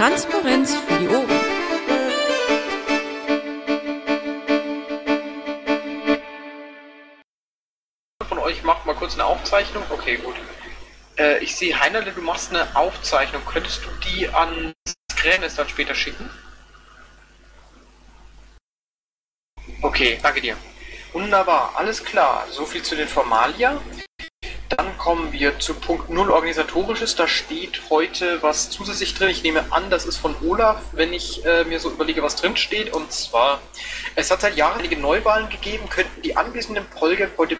Transparenz für die Ohren. Von euch macht mal kurz eine Aufzeichnung. Okay, gut. Äh, ich sehe, Heinerle, du machst eine Aufzeichnung. Könntest du die an Skränes dann später schicken? Okay, danke dir. Wunderbar, alles klar. So viel zu den Formalia. Kommen wir zu Punkt 0 Organisatorisches. Da steht heute was zusätzlich drin. Ich nehme an, das ist von Olaf, wenn ich äh, mir so überlege, was drin steht. Und zwar, es hat seit Jahren einige Neuwahlen gegeben, könnten die anwesenden Polge heute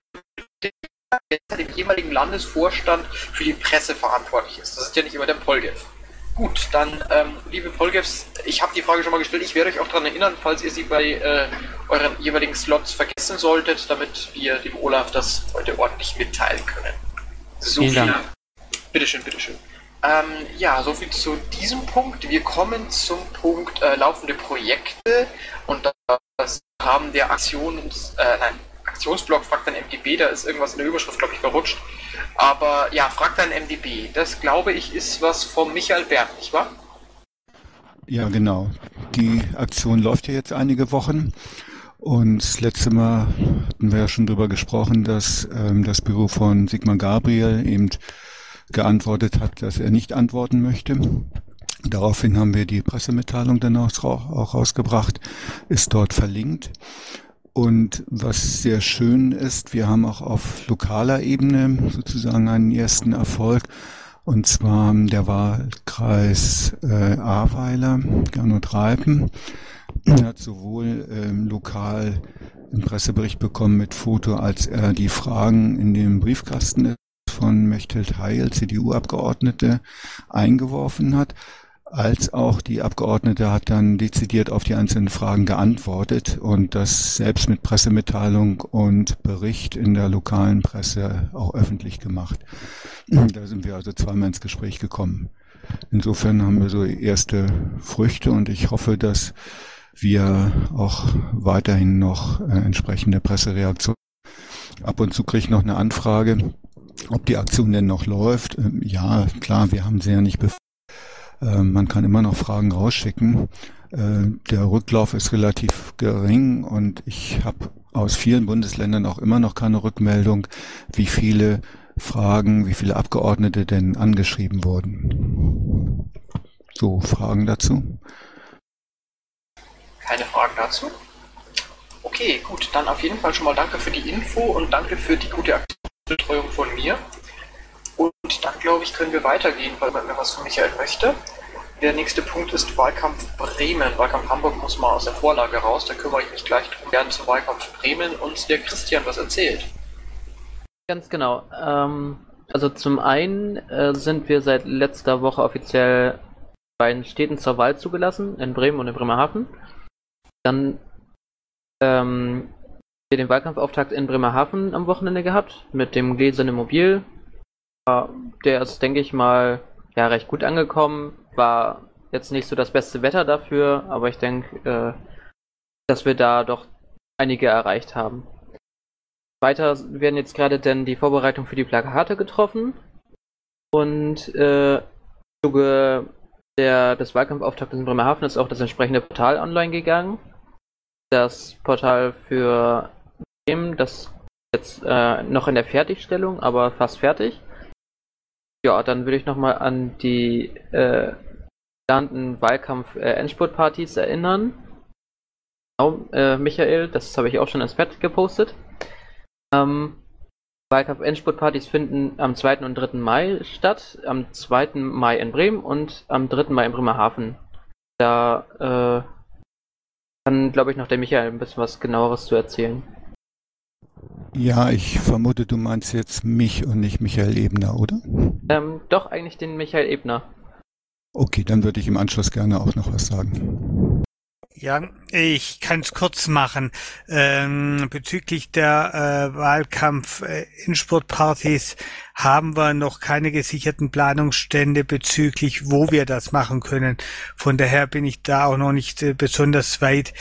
dem jeweiligen Landesvorstand für die Presse verantwortlich ist. Das ist ja nicht immer der Polgev. Gut, dann, ähm, liebe Polgevs, ich habe die Frage schon mal gestellt. Ich werde euch auch daran erinnern, falls ihr sie bei äh, euren jeweiligen Slots vergessen solltet, damit wir dem Olaf das heute ordentlich mitteilen können. So Vielen viel. Dank. Bitteschön, bitteschön. Ähm, ja, soviel zu diesem Punkt. Wir kommen zum Punkt äh, laufende Projekte und das haben der Aktions, äh, nein, Aktionsblock fragt dann MDB, da ist irgendwas in der Überschrift, glaube ich, verrutscht. Aber ja, fragt dann MDB. Das glaube ich ist was vom Michael Bert, nicht wahr? Ja, genau. Die Aktion läuft ja jetzt einige Wochen. Und das letzte Mal hatten wir ja schon drüber gesprochen, dass ähm, das Büro von Sigmar Gabriel eben geantwortet hat, dass er nicht antworten möchte. Daraufhin haben wir die Pressemitteilung dann auch, rausgebracht, ist dort verlinkt. Und was sehr schön ist, wir haben auch auf lokaler Ebene sozusagen einen ersten Erfolg. Und zwar der Wahlkreis äh, Ahrweiler, Gernot Reipen, hat sowohl ähm, lokal einen Pressebericht bekommen mit Foto, als er die Fragen in dem Briefkasten von Mechthild Heil, CDU-Abgeordnete, eingeworfen hat, als auch die Abgeordnete hat dann dezidiert auf die einzelnen Fragen geantwortet und das selbst mit Pressemitteilung und Bericht in der lokalen Presse auch öffentlich gemacht. Da sind wir also zweimal ins Gespräch gekommen. Insofern haben wir so erste Früchte und ich hoffe, dass wir auch weiterhin noch äh, entsprechende Pressereaktionen. Ab und zu kriege ich noch eine Anfrage, ob die Aktion denn noch läuft. Ähm, ja, klar, wir haben sie ja nicht bef äh, man kann immer noch Fragen rausschicken. Äh, der Rücklauf ist relativ gering und ich habe aus vielen Bundesländern auch immer noch keine Rückmeldung, wie viele Fragen, wie viele Abgeordnete denn angeschrieben wurden. So, Fragen dazu? Dazu? Okay, gut, dann auf jeden Fall schon mal danke für die Info und danke für die gute Aktionsbetreuung von mir. Und dann glaube ich, können wir weitergehen, weil man mir was von Michael möchte. Der nächste Punkt ist Wahlkampf Bremen. Wahlkampf Hamburg muss mal aus der Vorlage raus, da kümmere ich mich gleich drum. Gerne zum Wahlkampf Bremen und der Christian was erzählt. Ganz genau. Ähm, also zum einen äh, sind wir seit letzter Woche offiziell bei den Städten zur Wahl zugelassen, in Bremen und in Bremerhaven. Dann ähm, wir den Wahlkampfauftakt in Bremerhaven am Wochenende gehabt mit dem Gläsernen Mobil. Der ist, denke ich mal, ja, recht gut angekommen. War jetzt nicht so das beste Wetter dafür, aber ich denke, äh, dass wir da doch einige erreicht haben. Weiter werden jetzt gerade dann die Vorbereitungen für die Plakate getroffen. Und äh, im Zuge der, des Wahlkampfauftaktes in Bremerhaven ist auch das entsprechende Portal online gegangen. Das Portal für Bremen, das jetzt äh, noch in der Fertigstellung, aber fast fertig. Ja, dann würde ich nochmal an die äh, geplanten Wahlkampf-Endspurt-Partys erinnern. Genau, äh, Michael, das habe ich auch schon ins Pad gepostet. Ähm, Wahlkampf-Endspurt-Partys finden am 2. und 3. Mai statt. Am 2. Mai in Bremen und am 3. Mai in Bremerhaven. Da äh, kann, glaube ich, noch der Michael ein bisschen was genaueres zu erzählen. Ja, ich vermute, du meinst jetzt mich und nicht Michael Ebner, oder? Ähm, doch, eigentlich den Michael Ebner. Okay, dann würde ich im Anschluss gerne auch noch was sagen. Ja, ich kann es kurz machen. Ähm, bezüglich der äh, Wahlkampf-Insportpartys haben wir noch keine gesicherten Planungsstände bezüglich, wo wir das machen können. Von daher bin ich da auch noch nicht äh, besonders weit.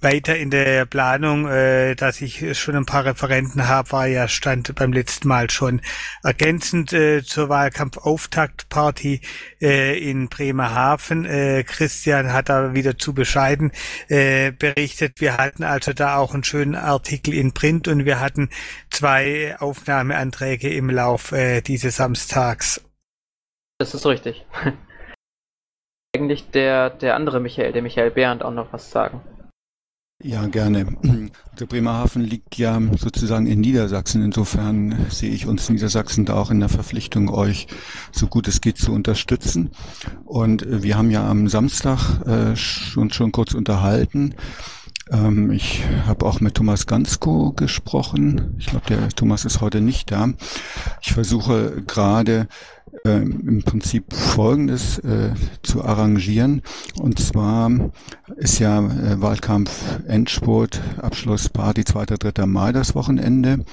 Weiter in der Planung, äh, dass ich schon ein paar Referenten habe, war ja stand beim letzten Mal schon ergänzend äh, zur Wahlkampfauftaktparty äh, in Bremerhaven. Äh, Christian hat da wieder zu bescheiden äh, berichtet. Wir hatten also da auch einen schönen Artikel in Print und wir hatten zwei Aufnahmeanträge im Lauf äh, dieses Samstags. Das ist richtig. Eigentlich der, der andere Michael, der Michael Behrendt, auch noch was sagen. Ja, gerne. Der Bremerhaven liegt ja sozusagen in Niedersachsen. Insofern sehe ich uns Niedersachsen da auch in der Verpflichtung, euch so gut es geht zu unterstützen. Und äh, wir haben ja am Samstag äh, schon, schon kurz unterhalten. Ähm, ich habe auch mit Thomas Gansko gesprochen. Ich glaube, der Thomas ist heute nicht da. Ich versuche gerade äh, im Prinzip Folgendes äh, zu arrangieren. Und zwar ist ja äh, Wahlkampf Endspurt, Abschluss Party 2. 3. Mai das Wochenende.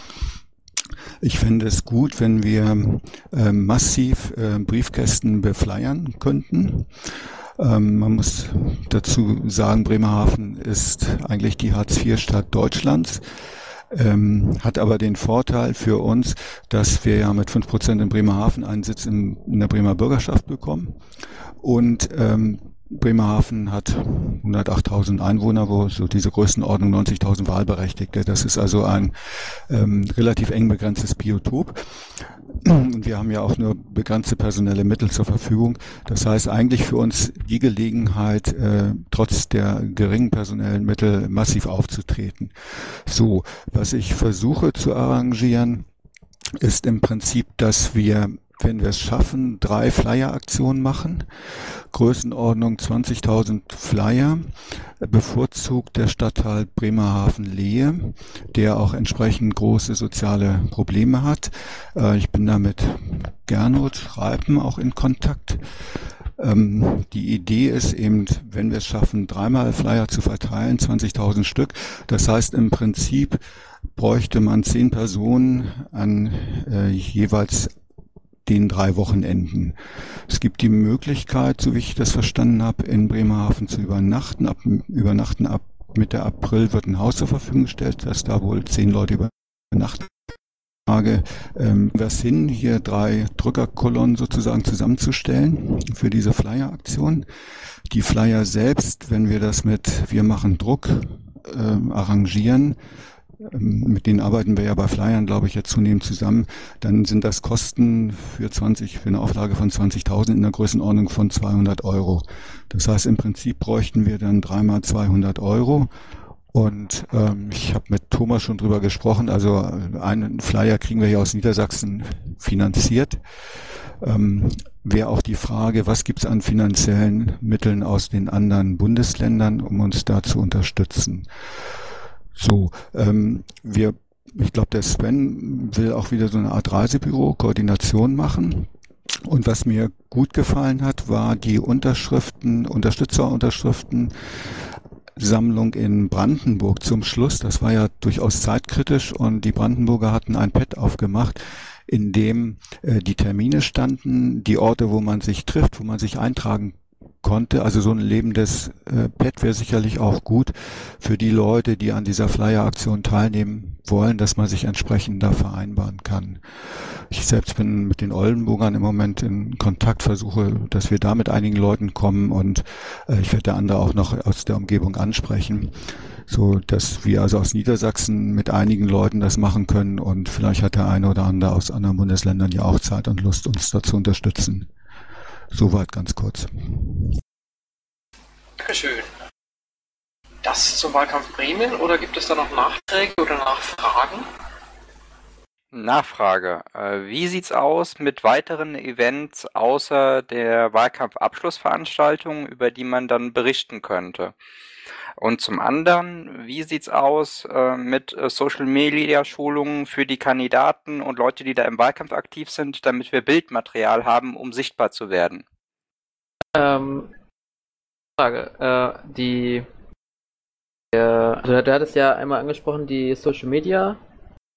Ich fände es gut, wenn wir äh, massiv äh, Briefkästen befleiern könnten. Ähm, man muss dazu sagen, Bremerhaven ist eigentlich die Hartz-IV-Stadt Deutschlands ähm, hat aber den Vorteil für uns, dass wir ja mit fünf Prozent in Bremerhaven einen Sitz in, in der Bremer Bürgerschaft bekommen. Und ähm, Bremerhaven hat 108.000 Einwohner, wo so diese Größenordnung 90.000 Wahlberechtigte. Das ist also ein ähm, relativ eng begrenztes Biotop. Und wir haben ja auch nur begrenzte personelle Mittel zur Verfügung. Das heißt eigentlich für uns die Gelegenheit, äh, trotz der geringen personellen Mittel massiv aufzutreten. So, was ich versuche zu arrangieren, ist im Prinzip, dass wir wenn wir es schaffen, drei Flyer-Aktionen machen. Größenordnung 20.000 Flyer, bevorzugt der Stadtteil Bremerhaven-Lehe, der auch entsprechend große soziale Probleme hat. Äh, ich bin da mit Gernot Reipen auch in Kontakt. Ähm, die Idee ist eben, wenn wir es schaffen, dreimal Flyer zu verteilen, 20.000 Stück. Das heißt im Prinzip bräuchte man zehn Personen an äh, jeweils den drei Wochenenden. Es gibt die Möglichkeit, so wie ich das verstanden habe, in Bremerhaven zu übernachten. Ab übernachten ab Mitte April wird ein Haus zur Verfügung gestellt, dass da wohl zehn Leute übernachten. Frage, ähm, es hin, hier drei Drückerkolonnen sozusagen zusammenzustellen für diese Flyer-Aktion. Die Flyer selbst, wenn wir das mit Wir machen Druck äh, arrangieren, ähm, mit denen arbeiten wir ja bei Flyern, glaube ich, jetzt zunehmend zusammen, dann sind das Kosten für 20, für eine Auflage von 20.000 in der Größenordnung von 200 Euro. Das heißt, im Prinzip bräuchten wir dann dreimal 200 Euro. Und ähm, ich habe mit Thomas schon drüber gesprochen. Also äh, einen Flyer kriegen wir hier aus Niedersachsen finanziert. Ähm, Wäre auch die Frage, was gibt es an finanziellen Mitteln aus den anderen Bundesländern, um uns da zu unterstützen. So, ähm, wir, ich glaube, der Sven will auch wieder so eine Art Reisebüro, Koordination machen. Und was mir gut gefallen hat, war die Unterschriften, Unterstützerunterschriften Sammlung in Brandenburg zum Schluss. Das war ja durchaus zeitkritisch und die Brandenburger hatten ein Pad aufgemacht, in dem äh, die Termine standen, die Orte, wo man sich trifft, wo man sich eintragen konnte. Also so ein lebendes äh, Pad wäre sicherlich auch gut für die Leute, die an dieser Flyer-Aktion teilnehmen wollen, dass man sich entsprechend da vereinbaren kann. Ich selbst bin mit den Oldenburgern im Moment in Kontakt, versuche, dass wir da mit einigen Leuten kommen und äh, ich werde andere auch noch aus der Umgebung ansprechen so dass wir also aus Niedersachsen mit einigen Leuten das machen können und vielleicht hat der eine oder andere aus anderen Bundesländern ja auch Zeit und Lust, uns da zu unterstützen. Soweit ganz kurz. Dankeschön. Das zum Wahlkampf Bremen oder gibt es da noch Nachträge oder Nachfragen? Nachfrage. Äh, wie sieht's aus mit weiteren Events außer der Wahlkampfabschlussveranstaltung, über die man dann berichten könnte? Und zum anderen, wie sieht's aus äh, mit äh, Social Media Schulungen für die Kandidaten und Leute, die da im Wahlkampf aktiv sind, damit wir Bildmaterial haben, um sichtbar zu werden? Ähm, Frage, äh, die, äh, also du hattest ja einmal angesprochen die Social Media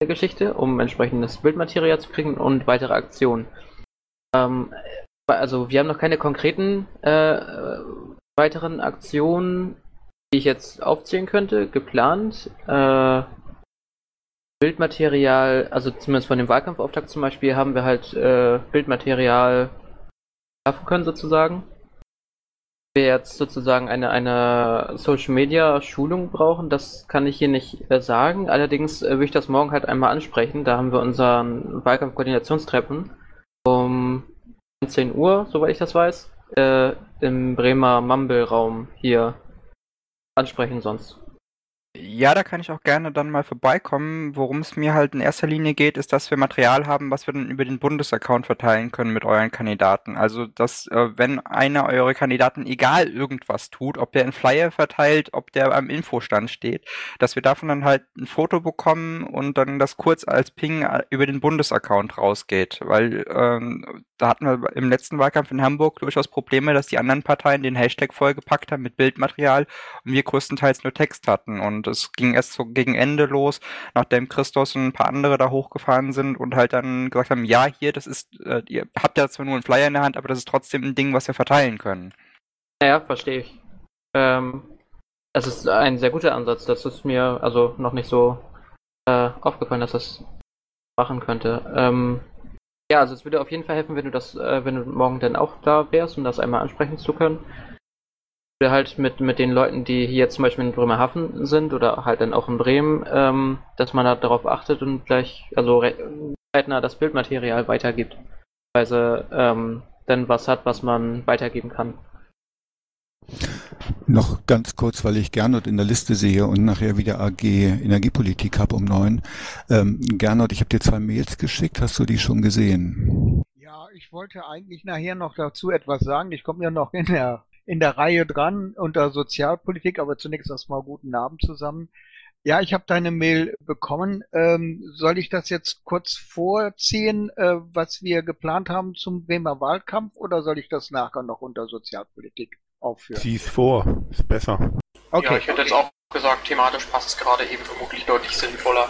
Geschichte, um entsprechendes Bildmaterial zu kriegen und weitere Aktionen. Ähm, also wir haben noch keine konkreten äh, weiteren Aktionen die ich jetzt aufzählen könnte, geplant. Äh, Bildmaterial, also zumindest von dem Wahlkampfauftakt zum Beispiel, haben wir halt äh, Bildmaterial schaffen können sozusagen. Wir jetzt sozusagen eine, eine Social Media Schulung brauchen, das kann ich hier nicht äh, sagen. Allerdings äh, will ich das morgen halt einmal ansprechen. Da haben wir unseren Wahlkampfkoordinationstreffen um 19 Uhr, soweit ich das weiß, äh, im Bremer Mumble-Raum hier ansprechen sonst. Ja, da kann ich auch gerne dann mal vorbeikommen. Worum es mir halt in erster Linie geht, ist, dass wir Material haben, was wir dann über den Bundesaccount verteilen können mit euren Kandidaten. Also, dass, äh, wenn einer eurer Kandidaten egal irgendwas tut, ob der einen Flyer verteilt, ob der am Infostand steht, dass wir davon dann halt ein Foto bekommen und dann das kurz als Ping äh, über den Bundesaccount rausgeht. Weil ähm, da hatten wir im letzten Wahlkampf in Hamburg durchaus Probleme, dass die anderen Parteien den Hashtag vollgepackt haben mit Bildmaterial und wir größtenteils nur Text hatten. Und es ging erst so gegen Ende los, nachdem Christos und ein paar andere da hochgefahren sind und halt dann gesagt haben, ja, hier, das ist, äh, ihr habt ja zwar nur einen Flyer in der Hand, aber das ist trotzdem ein Ding, was wir verteilen können. Naja, verstehe ich. Ähm, das ist ein sehr guter Ansatz. Das ist mir also noch nicht so äh, aufgefallen, dass das machen könnte. Ähm, ja, also es würde auf jeden Fall helfen, wenn du das, äh, wenn du morgen dann auch da wärst, um das einmal ansprechen zu können. Wir halt mit, mit den Leuten, die hier zum Beispiel in Bremerhaven sind oder halt dann auch in Bremen, ähm, dass man da darauf achtet und gleich, also zeitnah das Bildmaterial weitergibt. Weil ähm, dann was hat, was man weitergeben kann. Noch ganz kurz, weil ich Gernot in der Liste sehe und nachher wieder AG Energiepolitik habe um neun. Ähm, Gernot, ich habe dir zwei Mails geschickt. Hast du die schon gesehen? Ja, ich wollte eigentlich nachher noch dazu etwas sagen. Ich komme ja noch in der, in der Reihe dran unter Sozialpolitik, aber zunächst erstmal guten Abend zusammen. Ja, ich habe deine Mail bekommen. Ähm, soll ich das jetzt kurz vorziehen, äh, was wir geplant haben zum Bremer Wahlkampf, oder soll ich das nachher noch unter Sozialpolitik aufführen. Zieh es vor, ist besser. Okay. Ja, ich hätte jetzt auch gesagt, thematisch passt es gerade eben vermutlich deutlich sinnvoller.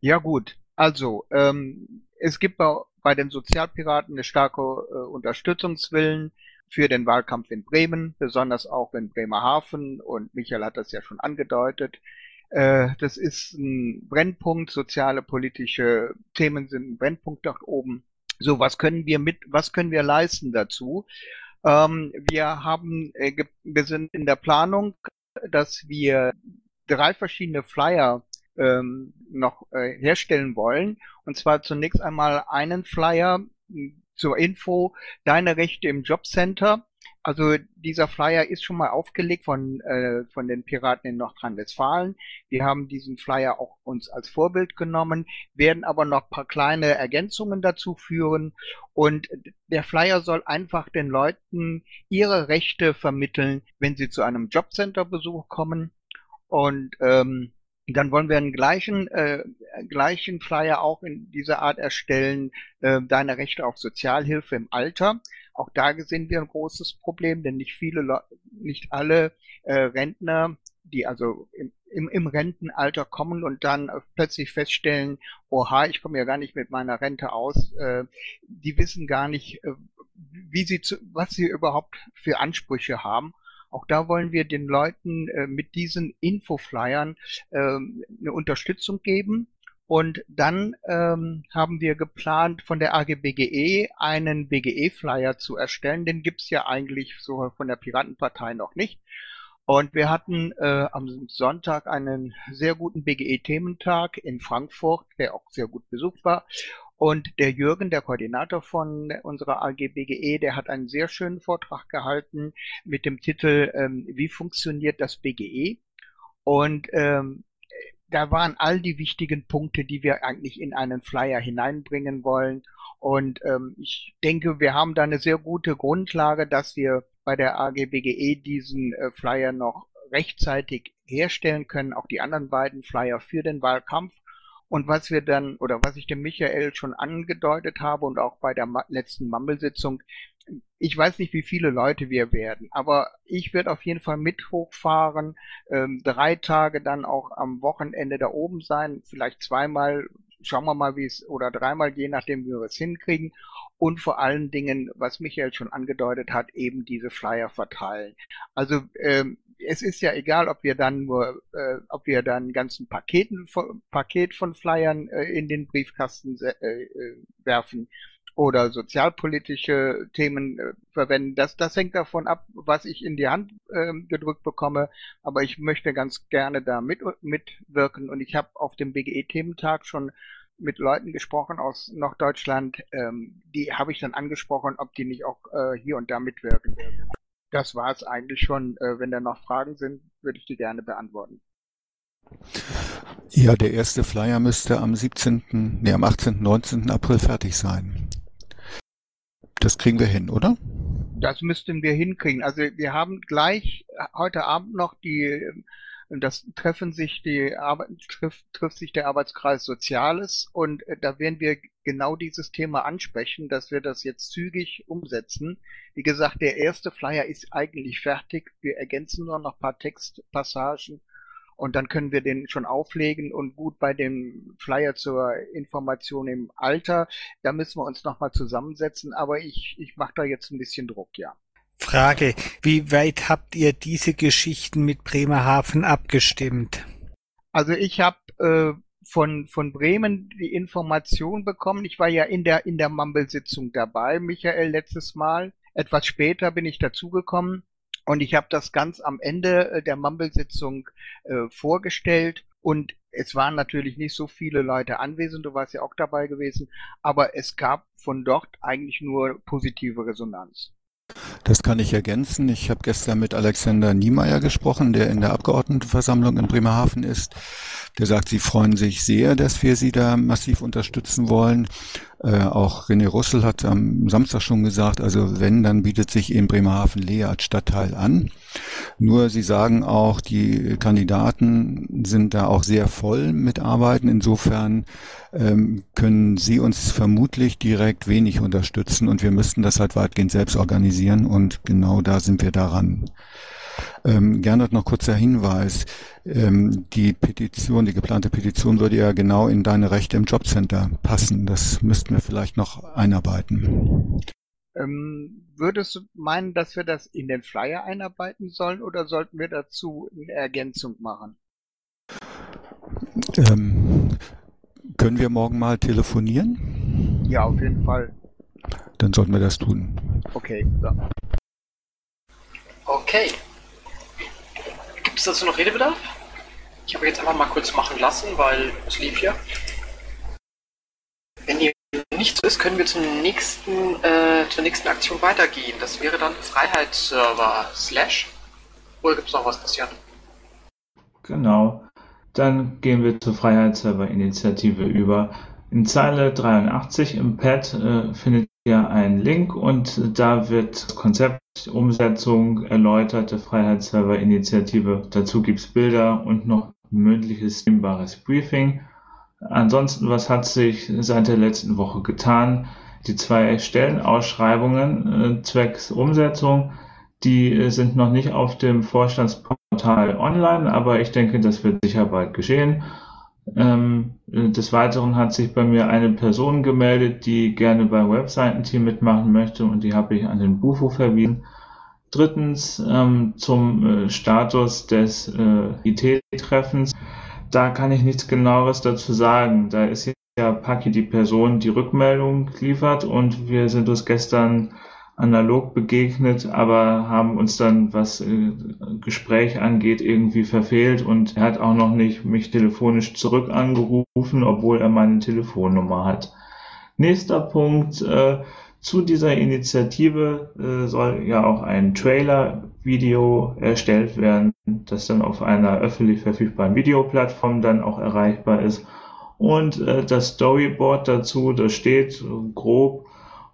Ja gut, also ähm, es gibt bei, bei den Sozialpiraten eine starke äh, Unterstützungswillen für den Wahlkampf in Bremen, besonders auch in Bremerhaven und Michael hat das ja schon angedeutet. Äh, das ist ein Brennpunkt, soziale, politische Themen sind ein Brennpunkt dort oben. So, was können wir mit, was können wir leisten dazu? Ähm, wir haben, äh, wir sind in der Planung, dass wir drei verschiedene Flyer ähm, noch äh, herstellen wollen. Und zwar zunächst einmal einen Flyer zur Info, deine Rechte im Jobcenter. Also dieser Flyer ist schon mal aufgelegt von, äh, von den Piraten in Nordrhein-Westfalen. Wir haben diesen Flyer auch uns als Vorbild genommen, werden aber noch paar kleine Ergänzungen dazu führen. Und der Flyer soll einfach den Leuten ihre Rechte vermitteln, wenn sie zu einem Jobcenter-Besuch kommen. Und ähm, dann wollen wir einen gleichen, äh, gleichen Flyer auch in dieser Art erstellen, äh, deine Rechte auf Sozialhilfe im Alter. Auch da sehen wir ein großes Problem, denn nicht viele, nicht alle äh, Rentner, die also im, im, im Rentenalter kommen und dann plötzlich feststellen, oha, ich komme ja gar nicht mit meiner Rente aus, äh, die wissen gar nicht, äh, wie sie zu, was sie überhaupt für Ansprüche haben. Auch da wollen wir den Leuten äh, mit diesen Infoflyern äh, eine Unterstützung geben. Und dann ähm, haben wir geplant, von der AG BGE einen BGE-Flyer zu erstellen. Den gibt's ja eigentlich so von der Piratenpartei noch nicht. Und wir hatten äh, am Sonntag einen sehr guten BGE-Thementag in Frankfurt, der auch sehr gut besucht war. Und der Jürgen, der Koordinator von unserer AG BGE, der hat einen sehr schönen Vortrag gehalten mit dem Titel ähm, Wie funktioniert das BGE? Und ähm, da waren all die wichtigen Punkte, die wir eigentlich in einen Flyer hineinbringen wollen. Und ähm, ich denke, wir haben da eine sehr gute Grundlage, dass wir bei der AG BGE diesen äh, Flyer noch rechtzeitig herstellen können, auch die anderen beiden Flyer für den Wahlkampf. Und was wir dann, oder was ich dem Michael schon angedeutet habe und auch bei der letzten Mumble-Sitzung, ich weiß nicht, wie viele Leute wir werden, aber ich werde auf jeden Fall mit hochfahren, ähm, drei Tage dann auch am Wochenende da oben sein, vielleicht zweimal, schauen wir mal, wie es, oder dreimal, je nachdem, wie wir es hinkriegen. Und vor allen Dingen, was Michael schon angedeutet hat, eben diese Flyer verteilen. Also ähm, es ist ja egal, ob wir dann nur, äh, ob wir dann ganzen Paketen, Paket von Flyern äh, in den Briefkasten äh, äh, werfen oder sozialpolitische Themen äh, verwenden. Das, das hängt davon ab, was ich in die Hand äh, gedrückt bekomme. Aber ich möchte ganz gerne da mit, mitwirken. Und ich habe auf dem BGE-Thementag schon mit Leuten gesprochen aus Norddeutschland. Ähm, die habe ich dann angesprochen, ob die nicht auch äh, hier und da mitwirken. Das war es eigentlich schon. Äh, wenn da noch Fragen sind, würde ich die gerne beantworten. Ja, der erste Flyer müsste am 17., nee, am 18., 19. April fertig sein. Das kriegen wir hin, oder? Das müssten wir hinkriegen. Also wir haben gleich heute Abend noch die, das treffen sich die Arbeit, trifft, trifft sich der Arbeitskreis Soziales und äh, da werden wir genau dieses Thema ansprechen, dass wir das jetzt zügig umsetzen. Wie gesagt, der erste Flyer ist eigentlich fertig. Wir ergänzen nur noch ein paar Textpassagen und dann können wir den schon auflegen und gut bei dem Flyer zur Information im Alter, da müssen wir uns nochmal zusammensetzen, aber ich, ich mache da jetzt ein bisschen Druck, ja. Frage, wie weit habt ihr diese Geschichten mit Bremerhaven abgestimmt? Also ich habe äh, von, von Bremen die Information bekommen. Ich war ja in der, in der Mumble-Sitzung dabei, Michael, letztes Mal. Etwas später bin ich dazugekommen. Und ich habe das ganz am Ende äh, der Mumble-Sitzung äh, vorgestellt und es waren natürlich nicht so viele Leute anwesend, du warst ja auch dabei gewesen, aber es gab von dort eigentlich nur positive Resonanz. Das kann ich ergänzen. Ich habe gestern mit Alexander Niemeyer gesprochen, der in der Abgeordnetenversammlung in Bremerhaven ist. Der sagt, sie freuen sich sehr, dass wir sie da massiv unterstützen wollen. Äh, auch René Russell hat am Samstag schon gesagt, also wenn, dann bietet sich in Bremerhaven Lea als Stadtteil an. Nur sie sagen auch, die Kandidaten sind da auch sehr voll mit Arbeiten. Insofern ähm, können sie uns vermutlich direkt wenig unterstützen und wir müssten das halt weitgehend selbst organisieren und genau da sind wir daran. Ähm, Gernot, noch kurzer Hinweis. Ähm, die Petition, die geplante Petition würde ja genau in deine Rechte im Jobcenter passen. Das müssten wir vielleicht noch einarbeiten. Ähm, würdest du meinen, dass wir das in den Flyer einarbeiten sollen oder sollten wir dazu eine Ergänzung machen? Ähm, können wir morgen mal telefonieren? Ja, auf jeden Fall. Dann sollten wir das tun. Okay. Ja. Okay. Gibt es dazu noch Redebedarf? Ich habe jetzt einfach mal kurz machen lassen, weil es lief ja. Wenn ihr nicht so ist, können wir zum nächsten, äh, zur nächsten Aktion weitergehen. Das wäre dann Freiheitsserver slash. Oder gibt es noch was, Christian? Genau. Dann gehen wir zur Freiheitsserver-Initiative über. In Zeile 83 im Pad äh, findet ihr einen Link und da wird Konzept, Umsetzung erläutert der Freiheitsserver-Initiative. Dazu gibt es Bilder und noch mündliches, streambares Briefing. Ansonsten, was hat sich seit der letzten Woche getan? Die zwei Stellenausschreibungen äh, zwecks Umsetzung, die äh, sind noch nicht auf dem Vorstandsportal online, aber ich denke, das wird sicher bald geschehen. Ähm, des Weiteren hat sich bei mir eine Person gemeldet, die gerne beim Webseitenteam mitmachen möchte und die habe ich an den Bufo verwiesen. Drittens ähm, zum äh, Status des äh, IT-Treffens da kann ich nichts genaueres dazu sagen. Da ist ja Paki die Person, die Rückmeldung liefert und wir sind uns gestern analog begegnet, aber haben uns dann, was äh, Gespräch angeht, irgendwie verfehlt und er hat auch noch nicht mich telefonisch zurück angerufen, obwohl er meine Telefonnummer hat. Nächster Punkt, äh, zu dieser Initiative äh, soll ja auch ein Trailer-Video erstellt werden, das dann auf einer öffentlich verfügbaren Videoplattform dann auch erreichbar ist. Und äh, das Storyboard dazu, das steht grob.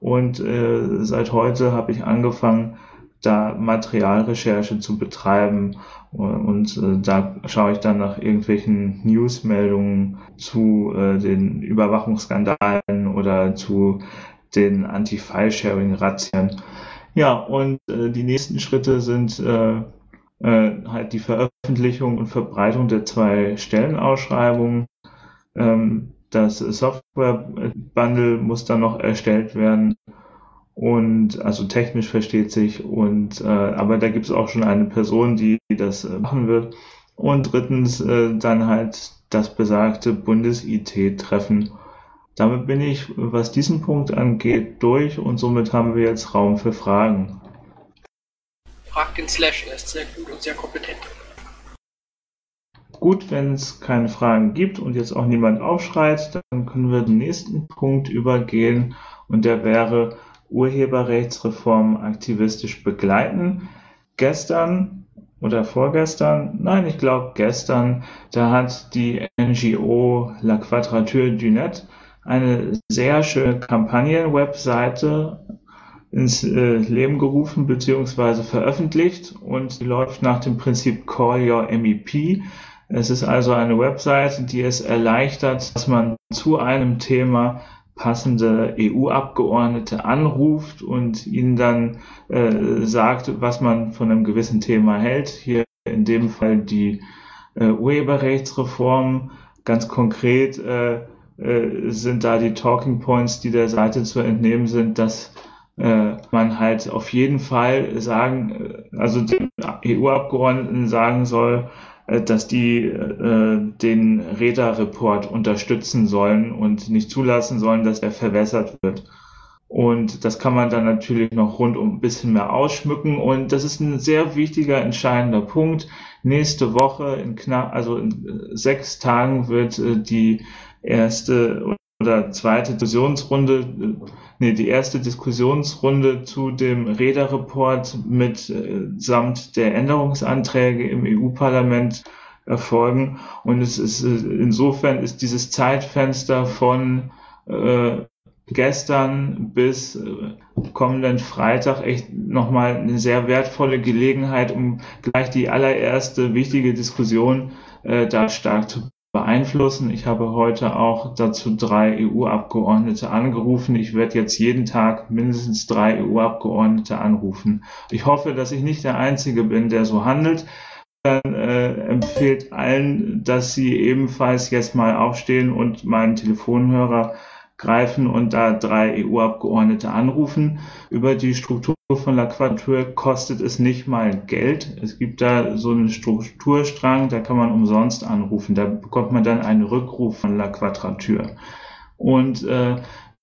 Und äh, seit heute habe ich angefangen, da Materialrecherche zu betreiben. Und äh, da schaue ich dann nach irgendwelchen Newsmeldungen zu äh, den Überwachungsskandalen oder zu den Anti-File-Sharing-Razzien. Ja, und äh, die nächsten Schritte sind äh, äh, halt die Veröffentlichung und Verbreitung der zwei Stellenausschreibungen. Ähm, das Software-Bundle muss dann noch erstellt werden. und also technisch versteht sich und äh, aber da gibt es auch schon eine Person, die, die das äh, machen wird. Und drittens äh, dann halt das besagte Bundes-IT-Treffen. Damit bin ich, was diesen Punkt angeht, durch und somit haben wir jetzt Raum für Fragen. Fragt den Slash, er ist sehr gut und sehr kompetent. Gut, wenn es keine Fragen gibt und jetzt auch niemand aufschreit, dann können wir zum nächsten Punkt übergehen und der wäre Urheberrechtsreform aktivistisch begleiten. Gestern oder vorgestern, nein, ich glaube gestern, da hat die NGO La Quadrature du Net eine sehr schöne Kampagnen-Webseite ins äh, Leben gerufen bzw. veröffentlicht und läuft nach dem Prinzip Call Your MEP. Es ist also eine Website, die es erleichtert, dass man zu einem Thema passende EU-Abgeordnete anruft und ihnen dann äh, sagt, was man von einem gewissen Thema hält. Hier in dem Fall die äh, Urheberrechtsreform. Ganz konkret äh, äh, sind da die Talking Points, die der Seite zu entnehmen sind, dass äh, man halt auf jeden Fall sagen, äh, also den EU-Abgeordneten sagen soll, dass die äh, den Räderreport unterstützen sollen und nicht zulassen sollen, dass er verwässert wird. Und das kann man dann natürlich noch rundum ein bisschen mehr ausschmücken. Und das ist ein sehr wichtiger, entscheidender Punkt. Nächste Woche, in knapp, also in sechs Tagen wird äh, die erste oder zweite Diskussionsrunde, nee, die erste Diskussionsrunde zu dem Räderreport mit äh, samt der Änderungsanträge im EU-Parlament erfolgen. Und es ist äh, insofern ist dieses Zeitfenster von äh, gestern bis äh, kommenden Freitag echt nochmal eine sehr wertvolle Gelegenheit, um gleich die allererste wichtige Diskussion äh, da stark zu beeinflussen. Ich habe heute auch dazu drei EU-Abgeordnete angerufen. Ich werde jetzt jeden Tag mindestens drei EU-Abgeordnete anrufen. Ich hoffe, dass ich nicht der Einzige bin, der so handelt. Dann äh, empfiehlt allen, dass sie ebenfalls jetzt mal aufstehen und meinen Telefonhörer greifen und da drei EU-Abgeordnete anrufen. Über die Struktur von La Quadrature kostet es nicht mal Geld. Es gibt da so einen Strukturstrang, da kann man umsonst anrufen. Da bekommt man dann einen Rückruf von La Quadrature. Und äh,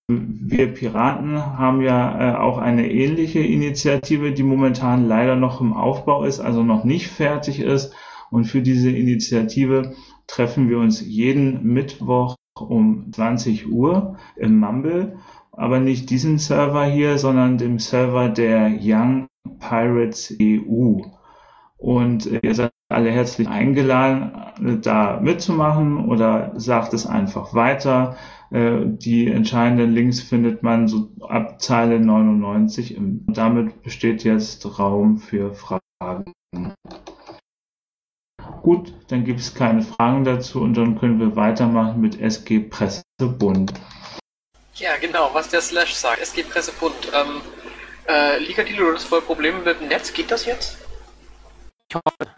wir Piraten haben ja äh, auch eine ähnliche Initiative, die momentan leider noch im Aufbau ist, also noch nicht fertig ist. Und für diese Initiative treffen wir uns jeden Mittwoch um 20 Uhr im Mumble, aber nicht diesen Server hier, sondern dem Server der Young Pirates EU. Und ihr seid alle herzlich eingeladen, da mitzumachen oder sagt es einfach weiter. Äh, die entscheidenden Links findet man so ab Zeile 99. Damit besteht jetzt Raum für Fragen. Gut, dann gibt es keine Fragen dazu und dann können wir weitermachen mit SG Pressebund. Ja, genau, was der Slash sagt. SG Pressebund. Ähm, äh, Liga Dilo, du hast voll Probleme mit dem Netz. Geht das jetzt? Ich hoffe.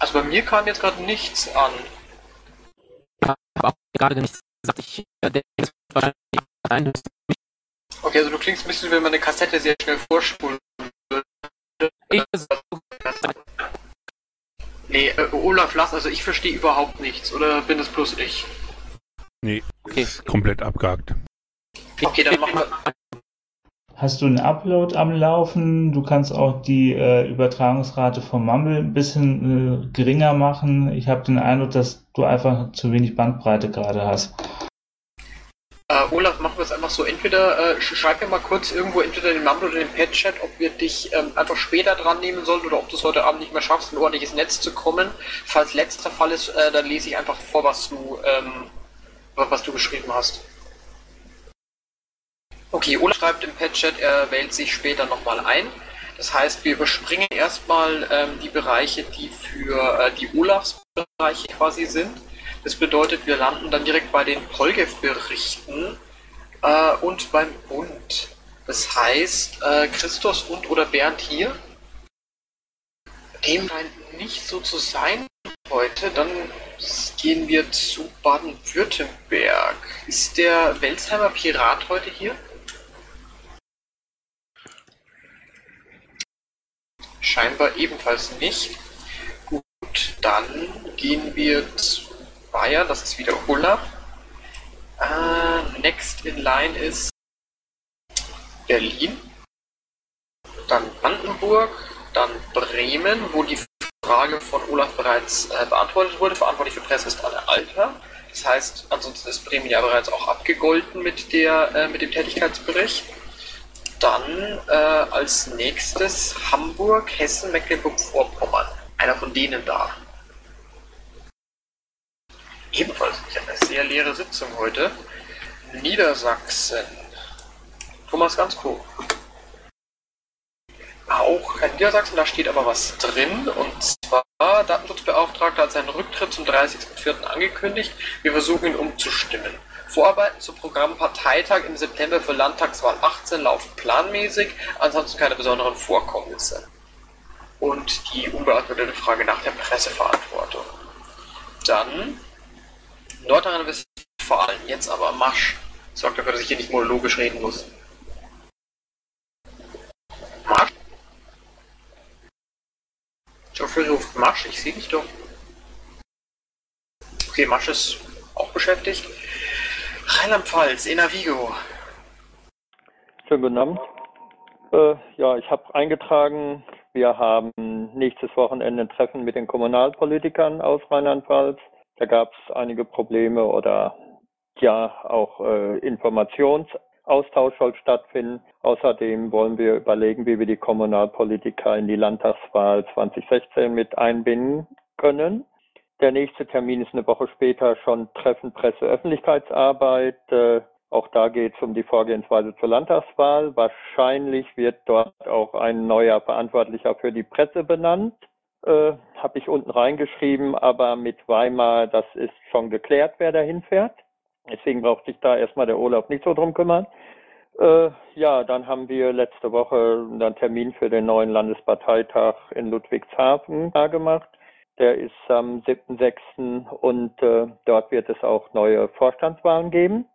Also bei mir kam jetzt gerade nichts an. Ich habe auch gerade nichts gesagt. Ich denke, das wird wahrscheinlich sein. Okay, also du klingst ein bisschen, wenn man eine Kassette sehr schnell vorspulen würde. Ich Nee, äh, Olaf, lass, also ich verstehe überhaupt nichts. Oder bin es bloß ich? Nee, Okay. ist komplett abgehakt. Okay, dann machen wir. Hast du einen Upload am Laufen? Du kannst auch die äh, Übertragungsrate vom Mumble ein bisschen äh, geringer machen. Ich habe den Eindruck, dass du einfach zu wenig Bandbreite gerade hast. Äh, Olaf, machen wir es einfach so. Entweder äh, sch- schreib mir mal kurz irgendwo entweder in den Mumble oder in den Pad-Chat, ob wir dich ähm, einfach später dran nehmen sollen oder ob du es heute Abend nicht mehr schaffst, in ein ordentliches Netz zu kommen. Falls letzter Fall ist, äh, dann lese ich einfach vor, was du, ähm, wa- was du geschrieben hast. Okay, Olaf schreibt im Pad-Chat, er wählt sich später nochmal ein. Das heißt, wir überspringen erstmal ähm, die Bereiche, die für äh, die Olafs-Bereiche quasi sind. Das bedeutet, wir landen dann direkt bei den Polgev-Berichten äh, und beim Bund. Das heißt, äh, Christus und oder Bernd hier, dem scheint nicht so zu sein heute. Dann gehen wir zu Baden-Württemberg. Ist der Welsheimer Pirat heute hier? Scheinbar ebenfalls nicht. Gut, dann gehen wir zu Bayern, das ist wieder Ulla. Äh, next in line ist Berlin, dann Brandenburg, dann Bremen, wo die Frage von Olaf bereits äh, beantwortet wurde. Verantwortlich für Presse ist Anne Alter. Das heißt, ansonsten ist Bremen ja bereits auch abgegolten mit, der, äh, mit dem Tätigkeitsbericht. Dann äh, als nächstes Hamburg, Hessen, Mecklenburg-Vorpommern. Einer von denen da. Ebenfalls eine sehr leere Sitzung heute. Niedersachsen. Thomas Gansko. Auch in Niedersachsen, da steht aber was drin. Und zwar, Datenschutzbeauftragter hat seinen Rücktritt zum 30.04. angekündigt. Wir versuchen ihn umzustimmen. Vorarbeiten zum Programm Parteitag im September für Landtagswahl 18 laufen planmäßig, ansonsten keine besonderen Vorkommnisse. Und die unbeantwortete Frage nach der Presseverantwortung. Dann Nordrhein-Westfalen, jetzt aber Masch. Sorgt dafür, dass ich hier nicht monologisch reden muss. Marsch? Geoffrey ruft Marsch, ich sehe dich doch. Okay, Marsch ist auch beschäftigt. Rheinland-Pfalz, Enavigo. Schönen guten Abend. Äh, ja, ich habe eingetragen, wir haben nächstes Wochenende ein Treffen mit den Kommunalpolitikern aus Rheinland-Pfalz. Da gab es einige Probleme oder ja auch äh, Informationsaustausch soll stattfinden. Außerdem wollen wir überlegen, wie wir die Kommunalpolitiker in die Landtagswahl 2016 mit einbinden können. Der nächste Termin ist eine Woche später schon Treffen Presse Öffentlichkeitsarbeit. Äh, auch da geht es um die Vorgehensweise zur Landtagswahl. Wahrscheinlich wird dort auch ein neuer Verantwortlicher für die Presse benannt äh, habe ich unten reingeschrieben, aber mit Weimar, das ist schon geklärt, wer dahin fährt. Deswegen braucht sich da erstmal der Olaf nicht so drum kümmern. Äh, ja, dann haben wir letzte Woche einen Termin für den neuen Landesparteitag in Ludwigshafen gemacht. Der ist am 7.6. und äh, dort wird es auch neue Vorstandswahlen geben.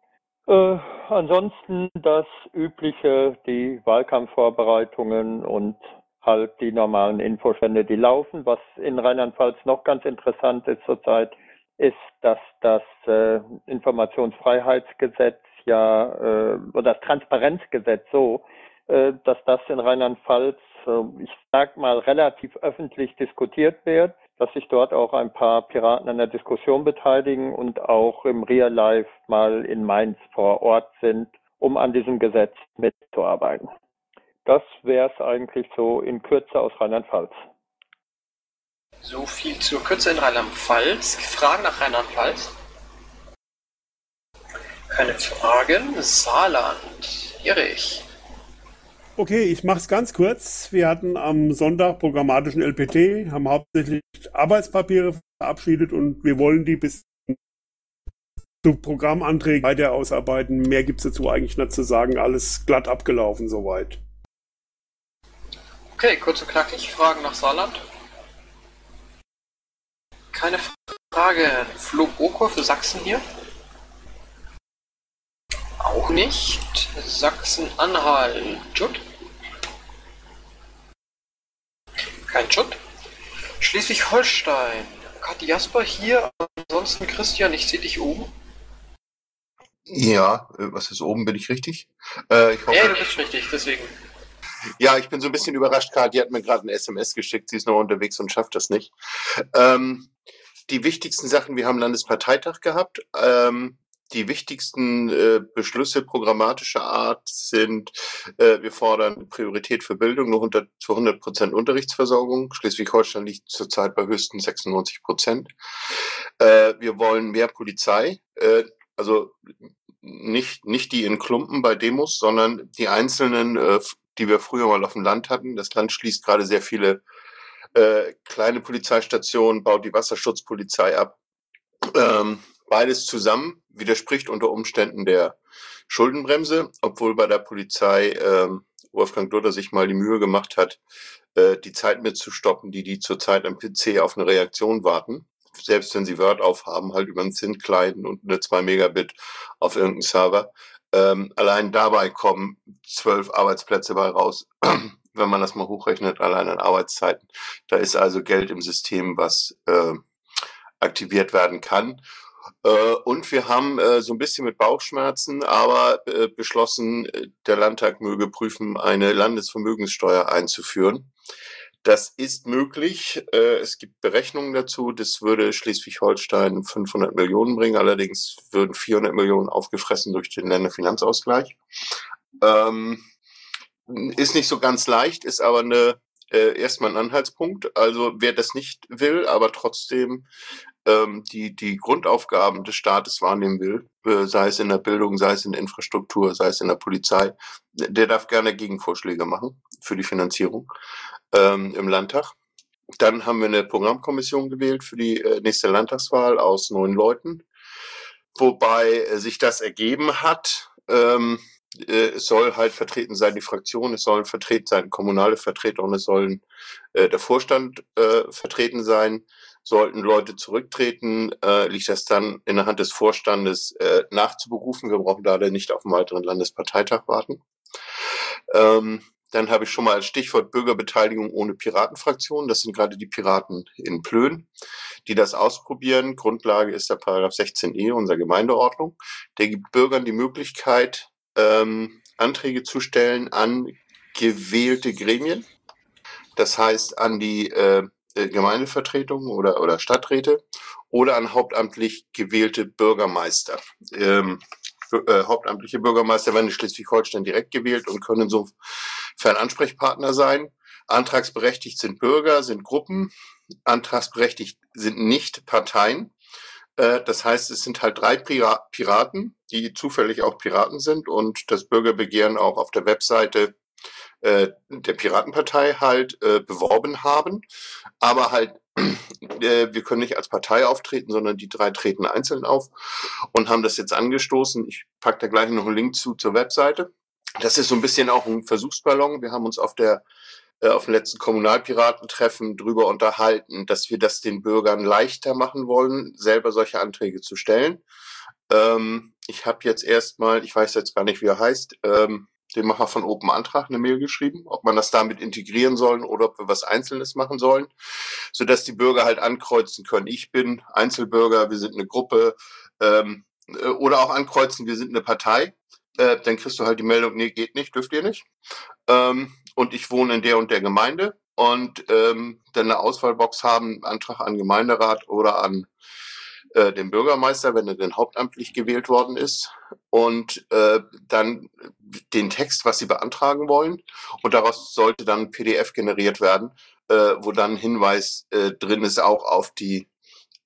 Äh, ansonsten das übliche, die Wahlkampfvorbereitungen und halt die normalen Infostände, die laufen. Was in Rheinland-Pfalz noch ganz interessant ist zurzeit, ist, dass das äh, Informationsfreiheitsgesetz ja äh, oder das Transparenzgesetz so, äh, dass das in Rheinland-Pfalz, äh, ich sag mal, relativ öffentlich diskutiert wird, dass sich dort auch ein paar Piraten an der Diskussion beteiligen und auch im Real Life mal in Mainz vor Ort sind, um an diesem Gesetz mitzuarbeiten. Das wäre es eigentlich so in Kürze aus Rheinland-Pfalz. So viel zur Kürze in Rheinland-Pfalz. Fragen nach Rheinland-Pfalz? Keine Fragen. Saarland. Erich. Okay, ich mache es ganz kurz. Wir hatten am Sonntag programmatischen LPT, haben hauptsächlich Arbeitspapiere verabschiedet und wir wollen die bis zu Programmanträgen weiter ausarbeiten. Mehr gibt es dazu eigentlich nicht zu sagen. Alles glatt abgelaufen soweit. Okay, kurz und knackig. Fragen nach Saarland? Keine Frage. Flo Boko für Sachsen hier? Auch nicht. Sachsen-Anhalt. Jutt? Kein Jutt. Schleswig-Holstein. Kathi Jasper hier, ansonsten Christian, ich sehe dich oben. Ja, äh, was ist oben? Bin ich richtig? Äh, ich hoffe, ja, du bist richtig, deswegen. Ja, ich bin so ein bisschen überrascht, Karl. Die hat mir gerade ein SMS geschickt. Sie ist noch unterwegs und schafft das nicht. Ähm, die wichtigsten Sachen, wir haben Landesparteitag gehabt. Ähm, die wichtigsten äh, Beschlüsse programmatischer Art sind, äh, wir fordern Priorität für Bildung, nur 100, zu 100 Prozent Unterrichtsversorgung. Schleswig-Holstein liegt zurzeit bei höchstens 96 Prozent. Äh, wir wollen mehr Polizei, äh, also nicht, nicht die in Klumpen bei Demos, sondern die einzelnen äh, die wir früher mal auf dem Land hatten. Das Land schließt gerade sehr viele äh, kleine Polizeistationen, baut die Wasserschutzpolizei ab. Ähm, beides zusammen widerspricht unter Umständen der Schuldenbremse, obwohl bei der Polizei ähm, Wolfgang Dutter sich mal die Mühe gemacht hat, äh, die Zeit mitzustoppen, die die zurzeit am PC auf eine Reaktion warten. Selbst wenn sie Word aufhaben, halt über einen Zint kleiden und eine 2 Megabit auf irgendeinen Server. Ähm, allein dabei kommen zwölf Arbeitsplätze bei raus. wenn man das mal hochrechnet, allein an Arbeitszeiten. Da ist also Geld im System, was äh, aktiviert werden kann. Äh, und wir haben äh, so ein bisschen mit Bauchschmerzen, aber äh, beschlossen, äh, der Landtag möge prüfen, eine Landesvermögenssteuer einzuführen. Das ist möglich. Äh, es gibt Berechnungen dazu. Das würde Schleswig-Holstein 500 Millionen bringen. Allerdings würden 400 Millionen aufgefressen durch den Länderfinanzausgleich. Ähm, ist nicht so ganz leicht, ist aber eine äh, erstmal ein Anhaltspunkt. Also wer das nicht will, aber trotzdem ähm, die, die Grundaufgaben des Staates wahrnehmen will, äh, sei es in der Bildung, sei es in der Infrastruktur, sei es in der Polizei, der darf gerne Gegenvorschläge machen für die Finanzierung ähm, im Landtag. Dann haben wir eine Programmkommission gewählt für die äh, nächste Landtagswahl aus neun Leuten, wobei äh, sich das ergeben hat. Ähm, äh, es soll halt vertreten sein die Fraktion, es sollen vertreten sein kommunale Vertreter und es sollen äh, der Vorstand äh, vertreten sein. Sollten Leute zurücktreten, äh, liegt das dann in der Hand des Vorstandes nachzuberufen. Wir brauchen da nicht auf einen weiteren Landesparteitag warten. Ähm, dann habe ich schon mal als Stichwort Bürgerbeteiligung ohne Piratenfraktion. Das sind gerade die Piraten in Plön, die das ausprobieren. Grundlage ist der Paragraph 16e unserer Gemeindeordnung. Der gibt Bürgern die Möglichkeit, ähm, Anträge zu stellen an gewählte Gremien. Das heißt an die äh, äh Gemeindevertretungen oder, oder Stadträte oder an hauptamtlich gewählte Bürgermeister. Ähm, äh, hauptamtliche Bürgermeister werden in Schleswig-Holstein direkt gewählt und können insofern Ansprechpartner sein. Antragsberechtigt sind Bürger, sind Gruppen. Antragsberechtigt sind nicht Parteien. Äh, das heißt, es sind halt drei Piraten, die zufällig auch Piraten sind und das Bürgerbegehren auch auf der Webseite der Piratenpartei halt äh, beworben haben. Aber halt, äh, wir können nicht als Partei auftreten, sondern die drei treten einzeln auf und haben das jetzt angestoßen. Ich packe da gleich noch einen Link zu zur Webseite. Das ist so ein bisschen auch ein Versuchsballon. Wir haben uns auf der äh, auf dem letzten Kommunalpiratentreffen drüber unterhalten, dass wir das den Bürgern leichter machen wollen, selber solche Anträge zu stellen. Ähm, ich habe jetzt erstmal, ich weiß jetzt gar nicht, wie er heißt, ähm, dem Macher von Open Antrag eine Mail geschrieben, ob man das damit integrieren sollen oder ob wir was Einzelnes machen sollen, so dass die Bürger halt ankreuzen können. Ich bin Einzelbürger, wir sind eine Gruppe ähm, äh, oder auch ankreuzen, wir sind eine Partei. Äh, dann kriegst du halt die Meldung, nee, geht nicht, dürft ihr nicht. Ähm, und ich wohne in der und der Gemeinde und ähm, dann eine Auswahlbox haben, Antrag an Gemeinderat oder an äh, den Bürgermeister, wenn er denn hauptamtlich gewählt worden ist, und äh, dann den Text, was sie beantragen wollen. Und daraus sollte dann ein PDF generiert werden, äh, wo dann Hinweis äh, drin ist auch auf die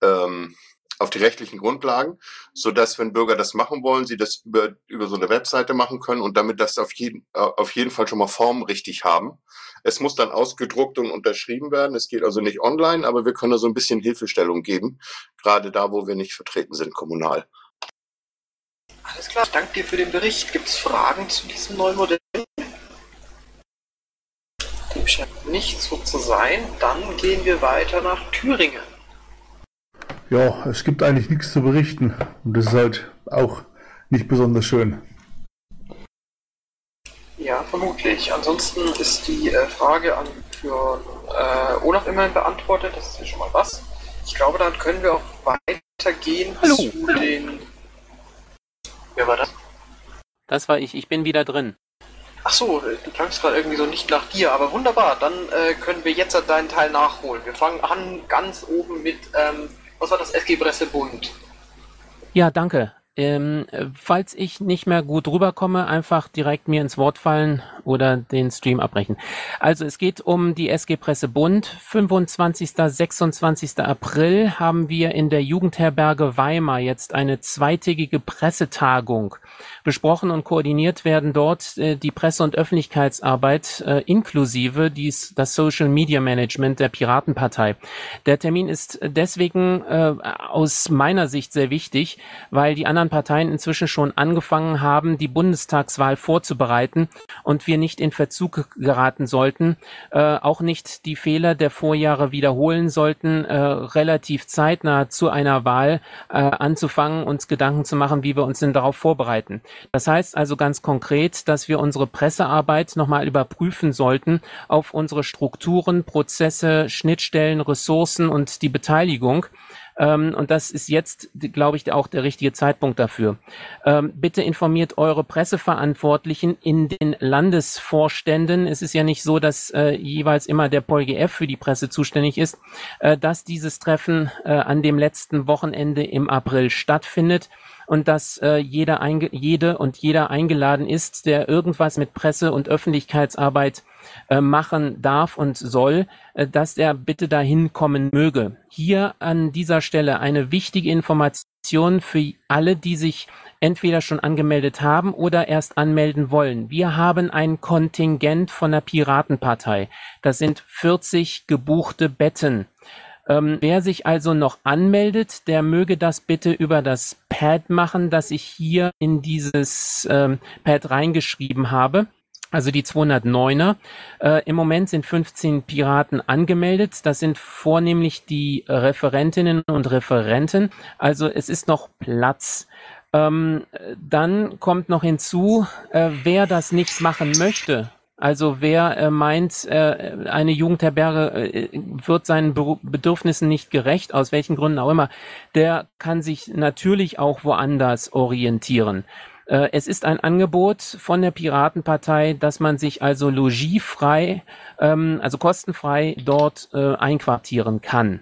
ähm, auf die rechtlichen Grundlagen, so dass wenn Bürger das machen wollen, sie das über, über so eine Webseite machen können und damit das auf jeden, äh, auf jeden Fall schon mal formrichtig haben. Es muss dann ausgedruckt und unterschrieben werden. Es geht also nicht online, aber wir können da so ein bisschen Hilfestellung geben, gerade da, wo wir nicht vertreten sind kommunal. Alles klar, danke dir für den Bericht. Gibt es Fragen zu diesem neuen Modell? Dem scheint nicht so zu sein. Dann gehen wir weiter nach Thüringen ja, es gibt eigentlich nichts zu berichten. Und das ist halt auch nicht besonders schön. Ja, vermutlich. Ansonsten ist die äh, Frage an für äh, Olaf immerhin beantwortet. Das ist ja schon mal was. Ich glaube, dann können wir auch weitergehen Hallo. zu den. Wer war das? Das war ich. Ich bin wieder drin. Ach so, du klangst gerade irgendwie so nicht nach dir, aber wunderbar. Dann äh, können wir jetzt deinen Teil nachholen. Wir fangen an ganz oben mit ähm, was war das SG Pressebund? Ja, danke. Ähm, falls ich nicht mehr gut rüberkomme, einfach direkt mir ins Wort fallen oder den Stream abbrechen. Also es geht um die SG Presse Bund. 25. 26. April haben wir in der Jugendherberge Weimar jetzt eine zweitägige Pressetagung besprochen und koordiniert werden dort äh, die Presse- und Öffentlichkeitsarbeit äh, inklusive dies, das Social Media Management der Piratenpartei. Der Termin ist deswegen äh, aus meiner Sicht sehr wichtig, weil die anderen anderen Parteien inzwischen schon angefangen haben, die Bundestagswahl vorzubereiten und wir nicht in Verzug geraten sollten, äh, auch nicht die Fehler der Vorjahre wiederholen sollten, äh, relativ zeitnah zu einer Wahl äh, anzufangen, uns Gedanken zu machen, wie wir uns denn darauf vorbereiten. Das heißt also ganz konkret, dass wir unsere Pressearbeit nochmal überprüfen sollten auf unsere Strukturen, Prozesse, Schnittstellen, Ressourcen und die Beteiligung. Ähm, und das ist jetzt, glaube ich, auch der richtige Zeitpunkt dafür. Ähm, bitte informiert eure Presseverantwortlichen in den Landesvorständen. Es ist ja nicht so, dass äh, jeweils immer der PolGF für die Presse zuständig ist, äh, dass dieses Treffen äh, an dem letzten Wochenende im April stattfindet und dass äh, jeder jede und jeder eingeladen ist, der irgendwas mit Presse- und Öffentlichkeitsarbeit äh, machen darf und soll, äh, dass er bitte dahin kommen möge. Hier an dieser Stelle eine wichtige Information für alle, die sich entweder schon angemeldet haben oder erst anmelden wollen. Wir haben ein Kontingent von der Piratenpartei. Das sind 40 gebuchte Betten. Ähm, wer sich also noch anmeldet, der möge das bitte über das Pad machen, das ich hier in dieses ähm, Pad reingeschrieben habe also die 209er. Äh, Im Moment sind 15 Piraten angemeldet. Das sind vornehmlich die Referentinnen und Referenten. Also es ist noch Platz. Ähm, dann kommt noch hinzu, äh, wer das nicht machen möchte. Also wer äh, meint, äh, eine Jugendherberge äh, wird seinen Be Bedürfnissen nicht gerecht, aus welchen Gründen auch immer, der kann sich natürlich auch woanders orientieren. Äh, es ist ein Angebot von der Piratenpartei, dass man sich also logiefrei, ähm, also kostenfrei dort äh, einquartieren kann.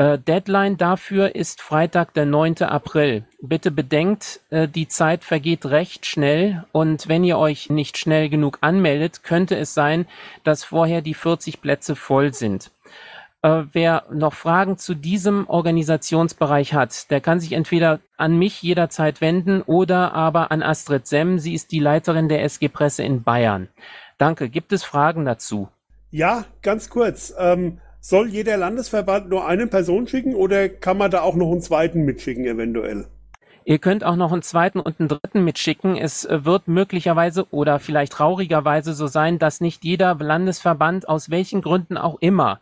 Äh, Deadline dafür ist Freitag, der 9. April. Bitte bedenkt, äh, die Zeit vergeht recht schnell und wenn ihr euch nicht schnell genug anmeldet, könnte es sein, dass vorher die 40 Plätze voll sind. Äh, wer noch Fragen zu diesem Organisationsbereich hat, der kann sich entweder an mich jederzeit wenden oder aber an Astrid Semm. Sie ist die Leiterin der SG Presse in Bayern. Danke. Gibt es Fragen dazu? Ja, ganz kurz. Ähm, soll jeder Landesverband nur eine Person schicken oder kann man da auch noch einen zweiten mitschicken eventuell? Ihr könnt auch noch einen zweiten und einen dritten mitschicken. Es äh, wird möglicherweise oder vielleicht traurigerweise so sein, dass nicht jeder Landesverband aus welchen Gründen auch immer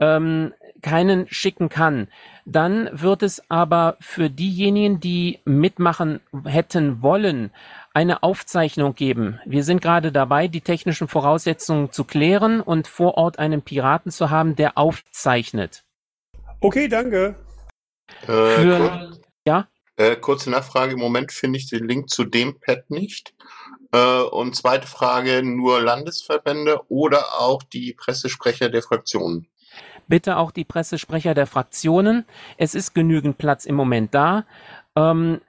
ähm, keinen schicken kann. Dann wird es aber für diejenigen, die mitmachen hätten wollen, eine Aufzeichnung geben. Wir sind gerade dabei, die technischen Voraussetzungen zu klären und vor Ort einen Piraten zu haben, der aufzeichnet. Okay, danke. Äh, Für, kurz, ja? Äh, kurze Nachfrage. Im Moment finde ich den Link zu dem Pad nicht. Äh, und zweite Frage, nur Landesverbände oder auch die Pressesprecher der Fraktionen? Bitte auch die Pressesprecher der Fraktionen. Es ist genügend Platz im Moment da. Ähm,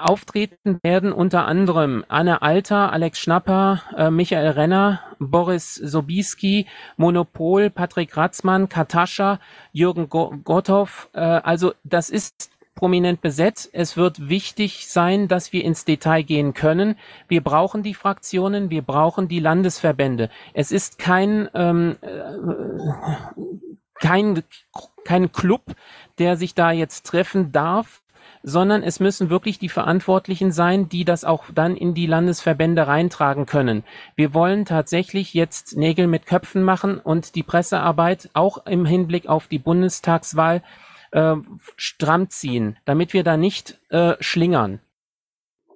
auftreten werden unter anderem Anne Alter, Alex Schnapper, äh, Michael Renner, Boris Sobiski, Monopol, Patrick Ratzmann, Katascha, Jürgen Go Gotthoff. Äh, also das ist prominent besetzt. Es wird wichtig sein, dass wir ins Detail gehen können. Wir brauchen die Fraktionen, wir brauchen die Landesverbände. Es ist kein ähm, äh, kein, kein Club, der sich da jetzt treffen darf, sondern es müssen wirklich die Verantwortlichen sein, die das auch dann in die Landesverbände reintragen können. Wir wollen tatsächlich jetzt Nägel mit Köpfen machen und die Pressearbeit auch im Hinblick auf die Bundestagswahl äh, stramm ziehen, damit wir da nicht äh, schlingern.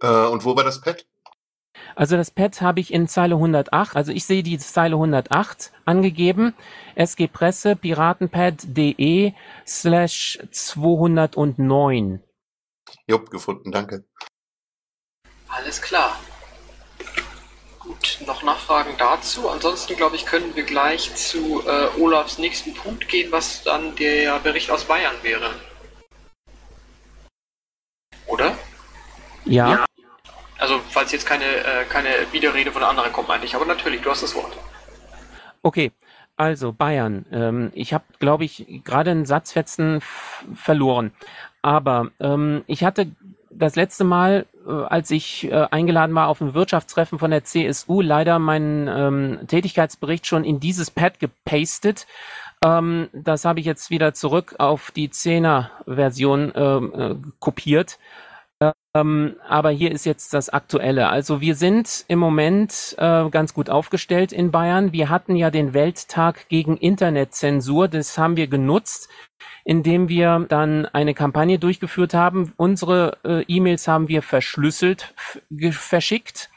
Äh, und wo war das Pad? Also das Pad habe ich in Zeile 108, also ich sehe die Zeile 108 angegeben, SG Presse piratenpad.de slash 209. Jupp, gefunden, danke. Alles klar. Gut, noch Nachfragen dazu. Ansonsten, glaube ich, können wir gleich zu äh, Olafs nächsten Punkt gehen, was dann der Bericht aus Bayern wäre. Oder? Ja. ja. Also, falls jetzt keine, äh, keine Widerrede von anderen kommt, eigentlich. Aber natürlich, du hast das Wort. Okay, also Bayern. Ähm, ich habe, glaube ich, gerade einen Satzfetzen verloren. Aber ähm, ich hatte das letzte Mal, äh, als ich äh, eingeladen war auf ein Wirtschaftstreffen von der CSU, leider meinen ähm, Tätigkeitsbericht schon in dieses Pad gepastet. Ähm, das habe ich jetzt wieder zurück auf die 10er-Version ähm, äh, kopiert. Äh, Ähm, aber hier ist jetzt das Aktuelle. Also wir sind im Moment äh, ganz gut aufgestellt in Bayern. Wir hatten ja den Welttag gegen Internetzensur. Das haben wir genutzt, indem wir dann eine Kampagne durchgeführt haben. Unsere äh, E-Mails haben wir verschlüsselt verschickt.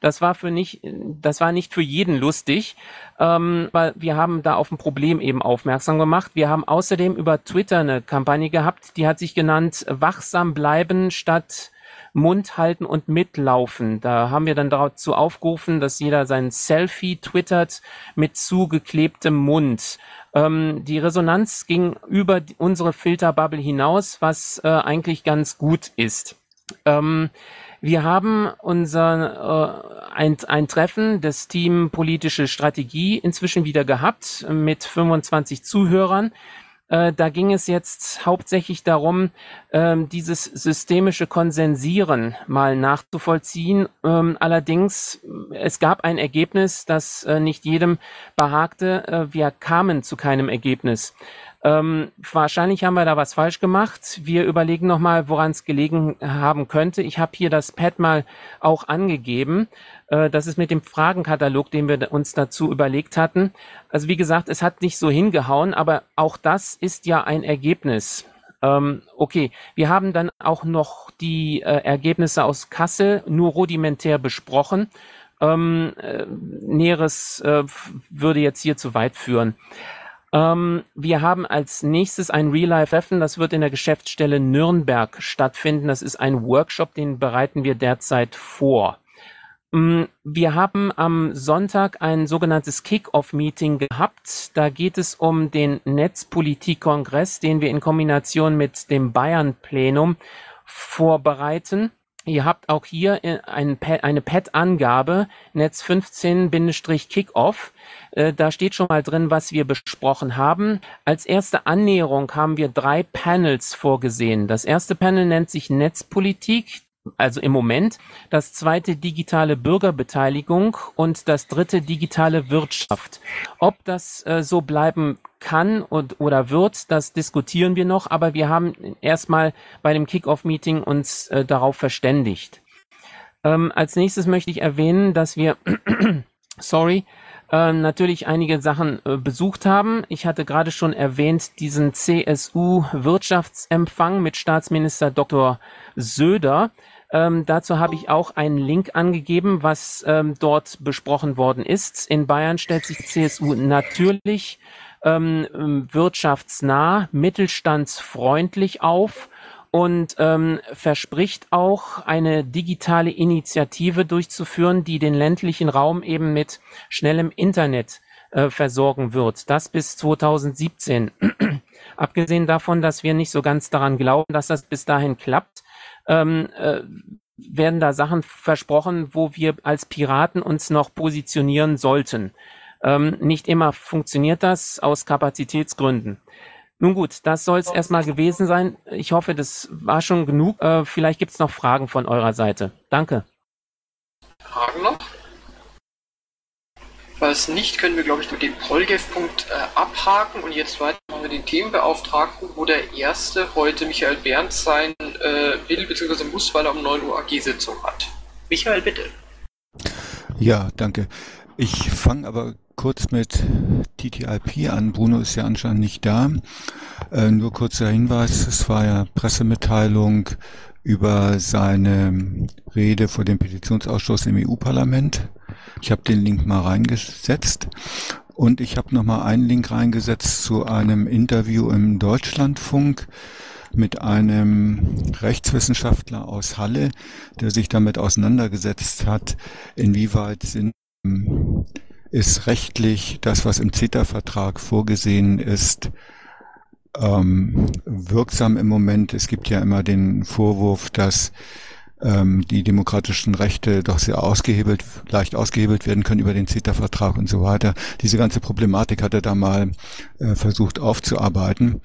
Das war für nicht, das war nicht für jeden lustig, ähm, weil wir haben da auf ein Problem eben aufmerksam gemacht. Wir haben außerdem über Twitter eine Kampagne gehabt, die hat sich genannt Wachsam bleiben statt Mund halten und mitlaufen. Da haben wir dann dazu aufgerufen, dass jeder sein Selfie twittert mit zugeklebtem Mund. Ähm, die Resonanz ging über unsere Filterbubble hinaus, was äh, eigentlich ganz gut ist. Ähm, wir haben unser äh, ein, ein Treffen des Team politische Strategie inzwischen wieder gehabt mit 25 Zuhörern. Äh, da ging es jetzt hauptsächlich darum, ähm, dieses systemische Konsensieren mal nachzuvollziehen. Ähm, allerdings, es gab ein Ergebnis, das äh, nicht jedem behagte. Äh, wir kamen zu keinem Ergebnis. Ähm, wahrscheinlich haben wir da was falsch gemacht. Wir überlegen nochmal, woran es gelegen haben könnte. Ich habe hier das Pad mal auch angegeben. Äh, das ist mit dem Fragenkatalog, den wir uns dazu überlegt hatten. Also wie gesagt, es hat nicht so hingehauen, aber auch das ist ja ein Ergebnis. Ähm, okay, wir haben dann auch noch die äh, Ergebnisse aus Kassel nur rudimentär besprochen. Ähm, äh, Näheres äh, würde jetzt hier zu weit führen. Ähm, wir haben als nächstes ein Real-Life-Treffen, das wird in der Geschäftsstelle Nürnberg stattfinden. Das ist ein Workshop, den bereiten wir derzeit vor. Mm, wir haben am Sonntag ein sogenanntes Kick-Off-Meeting gehabt. Da geht es um den Netzpolitik-Kongress, den wir in Kombination mit dem Bayern-Plenum vorbereiten. Ihr habt auch hier äh, ein, eine Pad-Angabe, Netz 15-Kickoff. Äh, da steht schon mal drin, was wir besprochen haben. Als erste Annäherung haben wir drei Panels vorgesehen. Das erste Panel nennt sich Netzpolitik also im Moment, das zweite digitale Bürgerbeteiligung und das dritte digitale Wirtschaft. Ob das äh, so bleiben kann und oder wird, das diskutieren wir noch, aber wir haben erstmal bei dem Kickoff-Meeting uns äh, darauf verständigt. Ähm, als nächstes möchte ich erwähnen, dass wir, sorry, äh, natürlich einige Sachen äh, besucht haben. Ich hatte gerade schon erwähnt diesen CSU-Wirtschaftsempfang mit Staatsminister Dr. Söder. Ähm, dazu habe ich auch einen Link angegeben, was ähm, dort besprochen worden ist. In Bayern stellt sich CSU natürlich ähm, wirtschaftsnah, mittelstandsfreundlich auf und ähm, verspricht auch eine digitale Initiative durchzuführen, die den ländlichen Raum eben mit schnellem Internet äh, versorgen wird. Das bis 2017. Abgesehen davon, dass wir nicht so ganz daran glauben, dass das bis dahin klappt, ähm, äh, werden da Sachen versprochen, wo wir als Piraten uns noch positionieren sollten. Ähm, nicht immer funktioniert das aus Kapazitätsgründen. Nun gut, das soll es erstmal gewesen sein. Ich hoffe, das war schon genug. Äh, vielleicht gibt es noch Fragen von eurer Seite. Danke. Fragen noch? Falls nicht, können wir, glaube ich, den Polgev-Punkt äh, abhaken und jetzt weiter machen wir den Themenbeauftragten, wo der Erste heute Michael Berndt sein äh, will bzw. muss, weil er um 9 Uhr AG-Sitzung hat. Michael, bitte. Ja, danke. Ich fange aber kurz mit TTIP an. Bruno ist ja anscheinend nicht da. Äh, nur kurzer Hinweis, es war ja Pressemitteilung über seine Rede vor dem Petitionsausschuss im EU-Parlament. Ich habe den Link mal reingesetzt und ich habe noch mal einen Link reingesetzt zu einem Interview im Deutschlandfunk mit einem Rechtswissenschaftler aus Halle, der sich damit auseinandergesetzt hat, inwieweit sind ist rechtlich das, was im CETA-Vertrag vorgesehen ist, ähm, wirksam im Moment. Es gibt ja immer den Vorwurf, dass ähm, die demokratischen Rechte doch sehr ausgehebelt, leicht ausgehebelt werden können über den CETA-Vertrag und so weiter. Diese ganze Problematik hat er da mal äh, versucht aufzuarbeiten.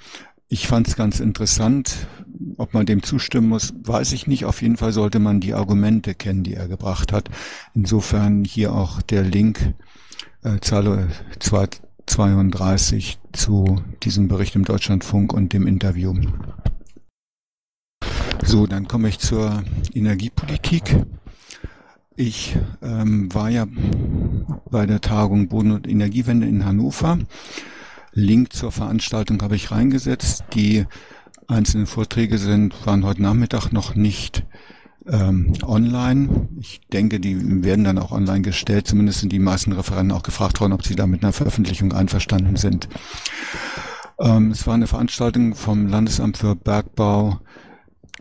Ich fand es ganz interessant. Ob man dem zustimmen muss, weiß ich nicht. Auf jeden Fall sollte man die Argumente kennen, die er gebracht hat. Insofern hier auch der Link äh, Zahl 32 zu diesem Bericht im Deutschlandfunk und dem Interview. So, dann komme ich zur Energiepolitik. Ich ähm, war ja bei der Tagung Boden- und Energiewende in Hannover. Link zur Veranstaltung habe ich reingesetzt. Die einzelnen Vorträge sind, waren heute Nachmittag noch nicht ähm, online. Ich denke, die werden dann auch online gestellt. Zumindest sind die meisten Referenten auch gefragt worden, ob sie da mit einer Veröffentlichung einverstanden sind. Ähm, es war eine Veranstaltung vom Landesamt für Bergbau,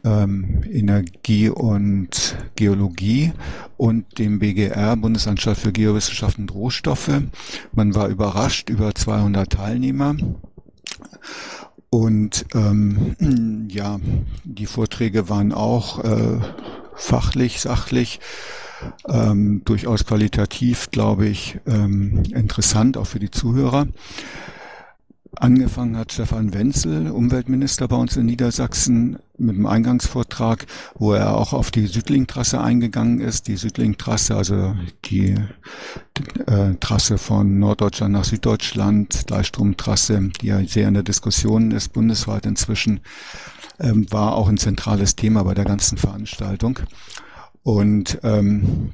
ähm, Energie und Geologie und dem BGR, Bundesanstalt für Geowissenschaften und Rohstoffe. Man war überrascht über 200 Teilnehmer. Und ähm, ja, die Vorträge waren auch äh, fachlich, sachlich, ähm, durchaus qualitativ, glaube ich, ähm, interessant, auch für die Zuhörer. Angefangen hat Stefan Wenzel, Umweltminister bei uns in Niedersachsen, mit dem Eingangsvortrag, wo er auch auf die Südlink-Trasse eingegangen ist. Die Südlink-Trasse, also die äh, Trasse von Norddeutschland nach Süddeutschland, Gleichstromtrasse, die ja sehr in der Diskussion ist, bundesweit inzwischen, ähm, war auch ein zentrales Thema bei der ganzen Veranstaltung. Und ähm,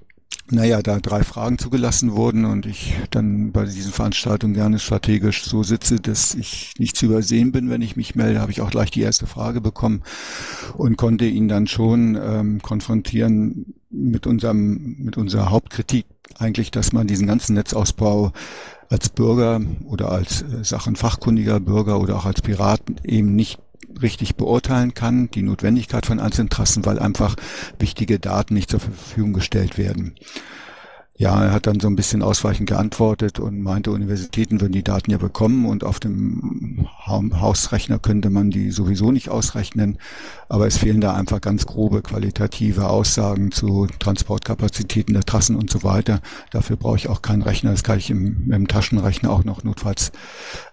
naja, da drei Fragen zugelassen wurden und ich dann bei diesen Veranstaltungen gerne strategisch so sitze, dass ich nicht zu übersehen bin, wenn ich mich melde, habe ich auch gleich die erste Frage bekommen und konnte ihn dann schon ähm, konfrontieren mit unserem, mit unserer Hauptkritik eigentlich, dass man diesen ganzen Netzausbau als Bürger oder als äh, sachenfachkundiger Bürger oder auch als Pirat eben nicht richtig beurteilen kann, die Notwendigkeit von einzelnen Trassen, weil einfach wichtige Daten nicht zur Verfügung gestellt werden. Ja, er hat dann so ein bisschen ausweichend geantwortet und meinte, Universitäten würden die Daten ja bekommen und auf dem Hausrechner könnte man die sowieso nicht ausrechnen. Aber es fehlen da einfach ganz grobe qualitative Aussagen zu Transportkapazitäten der Trassen und so weiter. Dafür brauche ich auch keinen Rechner. Das kann ich im, im Taschenrechner auch noch notfalls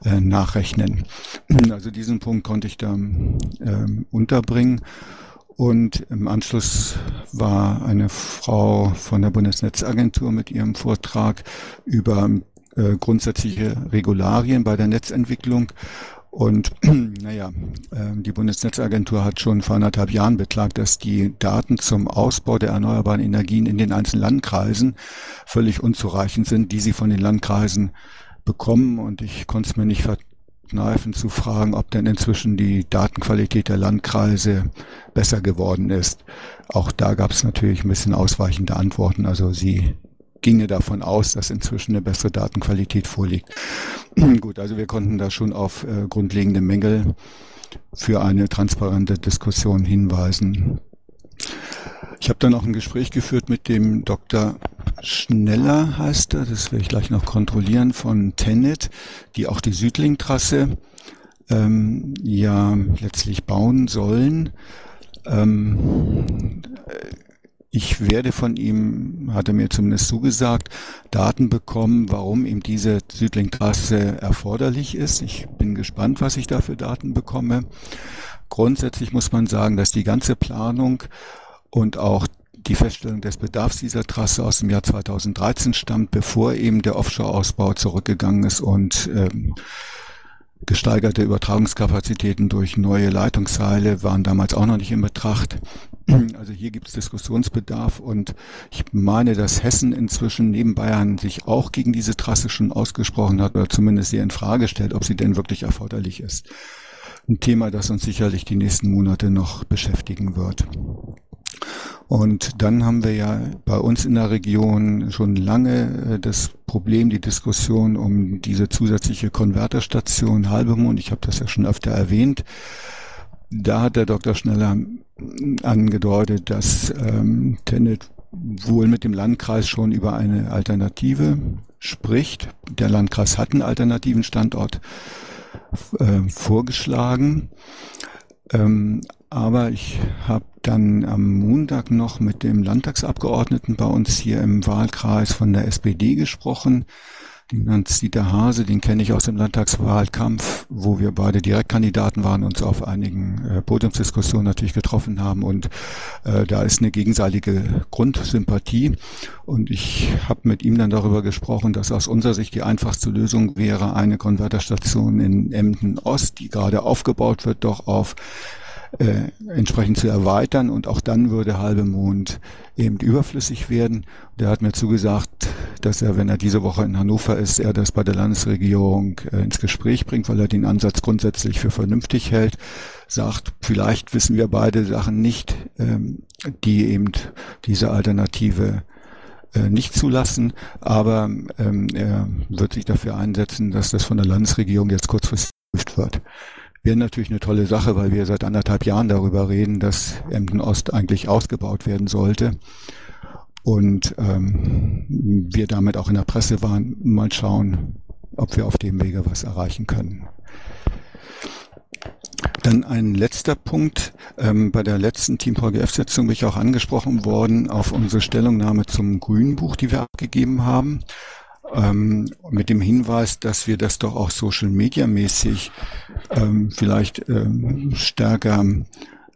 äh, nachrechnen. Also diesen Punkt konnte ich da ähm, unterbringen. Und im Anschluss war eine Frau von der Bundesnetzagentur mit ihrem Vortrag über äh, grundsätzliche Regularien bei der Netzentwicklung. Und naja, äh, die Bundesnetzagentur hat schon vor anderthalb Jahren beklagt, dass die Daten zum Ausbau der erneuerbaren Energien in den einzelnen Landkreisen völlig unzureichend sind, die sie von den Landkreisen bekommen. Und ich konnte es mir nicht Kneifen zu fragen, ob denn inzwischen die Datenqualität der Landkreise besser geworden ist. Auch da gab es natürlich ein bisschen ausweichende Antworten. Also sie ginge davon aus, dass inzwischen eine bessere Datenqualität vorliegt. Gut, also wir konnten da schon auf äh, grundlegende Mängel für eine transparente Diskussion hinweisen. Ich habe dann auch ein Gespräch geführt mit dem Dr. Schneller, heißt er, das werde ich gleich noch kontrollieren, von Tenet, die auch die Südlink-Trasse ähm, ja letztlich bauen sollen. Ähm, ich werde von ihm, hat er mir zumindest zugesagt, Daten bekommen, warum ihm diese Südlink-Trasse erforderlich ist. Ich bin gespannt, was ich da für Daten bekomme. Grundsätzlich muss man sagen, dass die ganze Planung und auch die Feststellung des Bedarfs dieser Trasse aus dem Jahr 2013 stammt, bevor eben der Offshore-Ausbau zurückgegangen ist und ähm, gesteigerte Übertragungskapazitäten durch neue Leitungsseile waren damals auch noch nicht in Betracht. Also hier gibt es Diskussionsbedarf und ich meine, dass Hessen inzwischen neben Bayern sich auch gegen diese Trasse schon ausgesprochen hat oder zumindest sie in Frage stellt, ob sie denn wirklich erforderlich ist. Ein Thema, das uns sicherlich die nächsten Monate noch beschäftigen wird. Und dann haben wir ja bei uns in der Region schon lange äh, das Problem, die Diskussion um diese zusätzliche Konverterstation Halbemond. Ich habe das ja schon öfter erwähnt. Da hat der Dr. Schneller angedeutet, dass ähm, Tenet wohl mit dem Landkreis schon über eine Alternative spricht. Der Landkreis hat einen alternativen Standort äh, vorgeschlagen. Ähm, aber ich habe dann am Montag noch mit dem Landtagsabgeordneten bei uns hier im Wahlkreis von der SPD gesprochen. Den Hans-Dieter Hase, den kenne ich aus dem Landtagswahlkampf, wo wir beide Direktkandidaten waren, uns auf einigen äh, Podiumsdiskussionen natürlich getroffen haben. Und äh, da ist eine gegenseitige Grundsympathie. Und ich habe mit ihm dann darüber gesprochen, dass aus unserer Sicht die einfachste Lösung wäre, eine Konverterstation in Emden Ost, die gerade aufgebaut wird, doch auf äh, entsprechend zu erweitern und auch dann würde halbe Mond eben überflüssig werden. Der hat mir zugesagt, dass er, wenn er diese Woche in Hannover ist, er das bei der Landesregierung äh, ins Gespräch bringt, weil er den Ansatz grundsätzlich für vernünftig hält. Sagt, vielleicht wissen wir beide Sachen nicht, ähm, die eben diese Alternative äh, nicht zulassen, aber ähm, er wird sich dafür einsetzen, dass das von der Landesregierung jetzt kurzfristig geprüft wird wäre natürlich eine tolle Sache, weil wir seit anderthalb Jahren darüber reden, dass Emden Ost eigentlich ausgebaut werden sollte. Und ähm, wir damit auch in der Presse waren, mal schauen, ob wir auf dem Wege was erreichen können. Dann ein letzter Punkt. Ähm, bei der letzten Team VGF-Sitzung bin ich auch angesprochen worden auf unsere Stellungnahme zum Grünbuch, die wir abgegeben haben ähm, mit dem Hinweis, dass wir das doch auch Social Media mäßig ähm, vielleicht ähm, stärker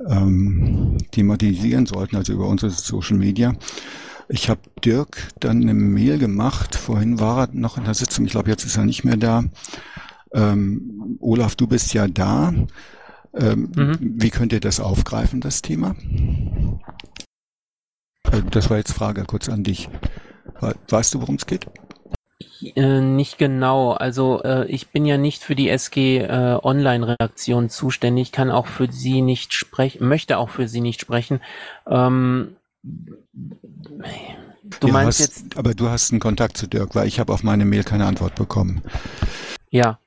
ähm, thematisieren sollten, also über unsere Social Media. Ich habe Dirk dann eine Mail gemacht. Vorhin war er noch in der Sitzung. Ich glaube, jetzt ist er nicht mehr da. Ähm, Olaf, du bist ja da. Ähm, mhm. Wie könnt ihr das aufgreifen, das Thema? Äh, das war jetzt Frage kurz an dich. Weißt du, worum es geht? Äh, nicht genau. Also äh, ich bin ja nicht für die SG äh, Online-Redaktion zuständig, kann auch für sie nicht sprechen, möchte auch für sie nicht sprechen. Ähm, du ja, meinst hast, jetzt. Aber du hast einen Kontakt zu Dirk, weil ich habe auf meine Mail keine Antwort bekommen. Ja.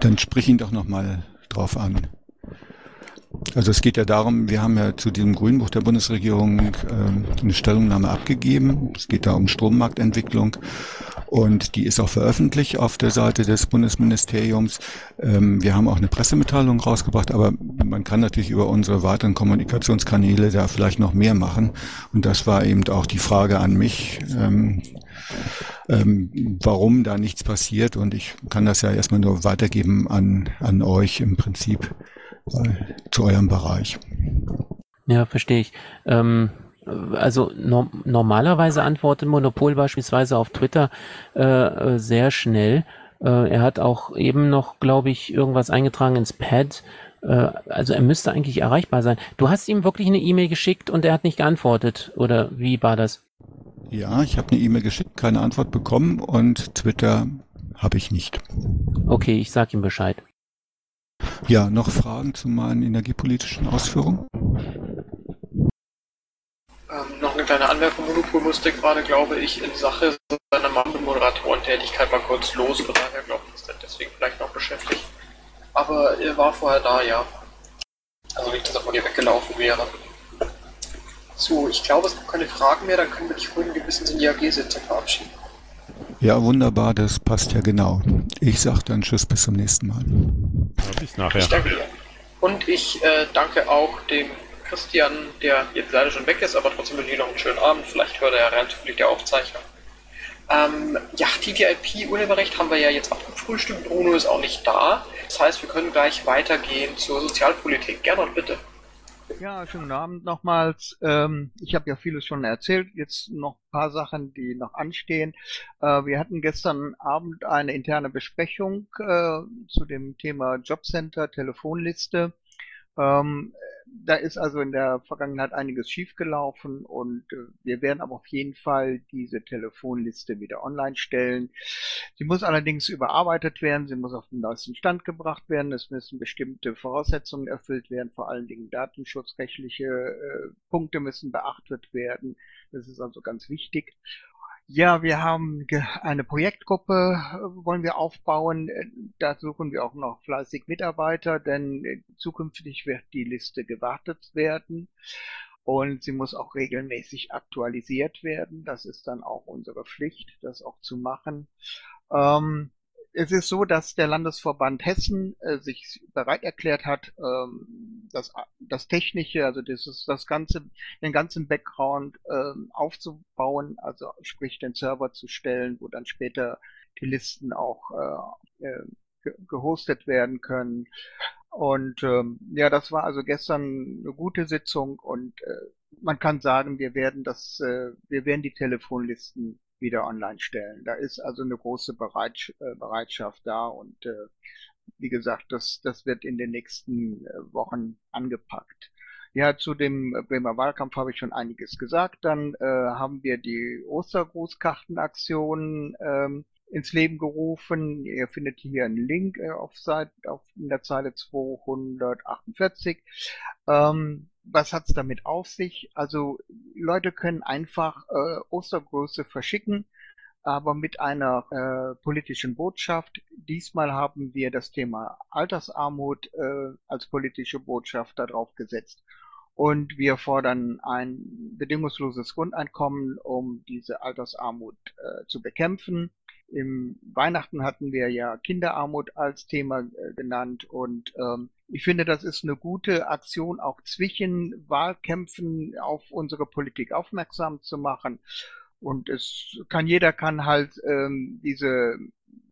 Dann sprich ihn doch nochmal drauf an. Also es geht ja darum, wir haben ja zu diesem Grünbuch der Bundesregierung äh, eine Stellungnahme abgegeben. Es geht da um Strommarktentwicklung und die ist auch veröffentlicht auf der Seite des Bundesministeriums. Ähm, wir haben auch eine Pressemitteilung rausgebracht, aber man kann natürlich über unsere weiteren Kommunikationskanäle da vielleicht noch mehr machen. Und das war eben auch die Frage an mich. Ähm, ähm, warum da nichts passiert und ich kann das ja erstmal nur weitergeben an, an euch im Prinzip zu eurem Bereich. Ja, verstehe ich. Ähm, also no normalerweise antwortet Monopol beispielsweise auf Twitter äh, äh, sehr schnell. Äh, er hat auch eben noch, glaube ich, irgendwas eingetragen ins Pad. Äh, also er müsste eigentlich erreichbar sein. Du hast ihm wirklich eine E-Mail geschickt und er hat nicht geantwortet, oder wie war das? Ja, ich habe eine E-Mail geschickt, keine Antwort bekommen und Twitter habe ich nicht. Okay, ich sag ihm Bescheid. Ja, noch Fragen zu meinen energiepolitischen Ausführungen? Ähm, noch eine kleine Anmerkung. Monopol musste gerade, glaube ich, in Sache seiner Mammelmoderatorentätigkeit mal kurz los. Von daher glaube ich, ist er deswegen vielleicht noch beschäftigt. Aber er war vorher da, ja. Also nicht, dass er von dir weggelaufen wäre. So, ich glaube, es gibt keine Fragen mehr. Dann können wir dich ruhigen Gewissens in die AG-Sitzung verabschieden. Ja, wunderbar, das passt ja genau. Ich sage dann Tschüss, bis zum nächsten Mal. Bis nachher. Ich danke dir. Und ich äh, danke auch dem Christian, der jetzt leider schon weg ist, aber trotzdem wünsche ich noch einen schönen Abend. Vielleicht hört er ja rein zufällig der Aufzeichnung. Ähm, ja, TTIP-Urheberrecht haben wir ja jetzt abgefrühstückt. Bruno ist auch nicht da. Das heißt, wir können gleich weitergehen zur Sozialpolitik. Gerne und bitte. Ja, schönen Abend nochmals. Ähm, ich habe ja vieles schon erzählt. Jetzt noch ein paar Sachen, die noch anstehen. Äh, wir hatten gestern Abend eine interne Besprechung äh, zu dem Thema Jobcenter, Telefonliste. Ähm, da ist also in der Vergangenheit einiges schiefgelaufen und äh, wir werden aber auf jeden Fall diese Telefonliste wieder online stellen. Sie muss allerdings überarbeitet werden, sie muss auf den neuesten Stand gebracht werden, es müssen bestimmte Voraussetzungen erfüllt werden, vor allen Dingen datenschutzrechtliche äh, Punkte müssen beachtet werden. Das ist also ganz wichtig. Ja, wir haben eine Projektgruppe, äh, wollen wir aufbauen. Äh, da suchen wir auch noch fleißig Mitarbeiter, denn äh, zukünftig wird die Liste gewartet werden und sie muss auch regelmäßig aktualisiert werden. Das ist dann auch unsere Pflicht, das auch zu machen. Ähm, es ist so, dass der Landesverband Hessen äh, sich bereit erklärt hat, ähm, das, das Technische, also das, das ganze, den ganzen Background ähm, aufzubauen, also sprich den Server zu stellen, wo dann später die Listen auch äh, äh, gehostet werden können. Und ähm, ja, das war also gestern eine gute Sitzung und äh, man kann sagen, wir werden das, äh, wir werden die Telefonlisten wieder online stellen. Da ist also eine große Bereitsch äh, Bereitschaft da und äh, wie gesagt, das, das wird in den nächsten äh, Wochen angepackt. Ja, zu dem Bremer Wahlkampf habe ich schon einiges gesagt. Dann äh, haben wir die Ostergrußkartenaktion ähm, ins Leben gerufen. Ihr findet hier einen Link äh, auf, Seite, auf in der Zeile 248. Ähm, was hat's damit auf sich? Also Leute können einfach äh, Ostergröße verschicken, aber mit einer äh, politischen Botschaft. Diesmal haben wir das Thema Altersarmut äh, als politische Botschaft darauf gesetzt. Und wir fordern ein bedingungsloses Grundeinkommen, um diese Altersarmut äh, zu bekämpfen. Im Weihnachten hatten wir ja Kinderarmut als Thema äh, genannt und ähm, ich finde, das ist eine gute Aktion, auch zwischen Wahlkämpfen auf unsere Politik aufmerksam zu machen. Und es kann jeder kann halt ähm, diese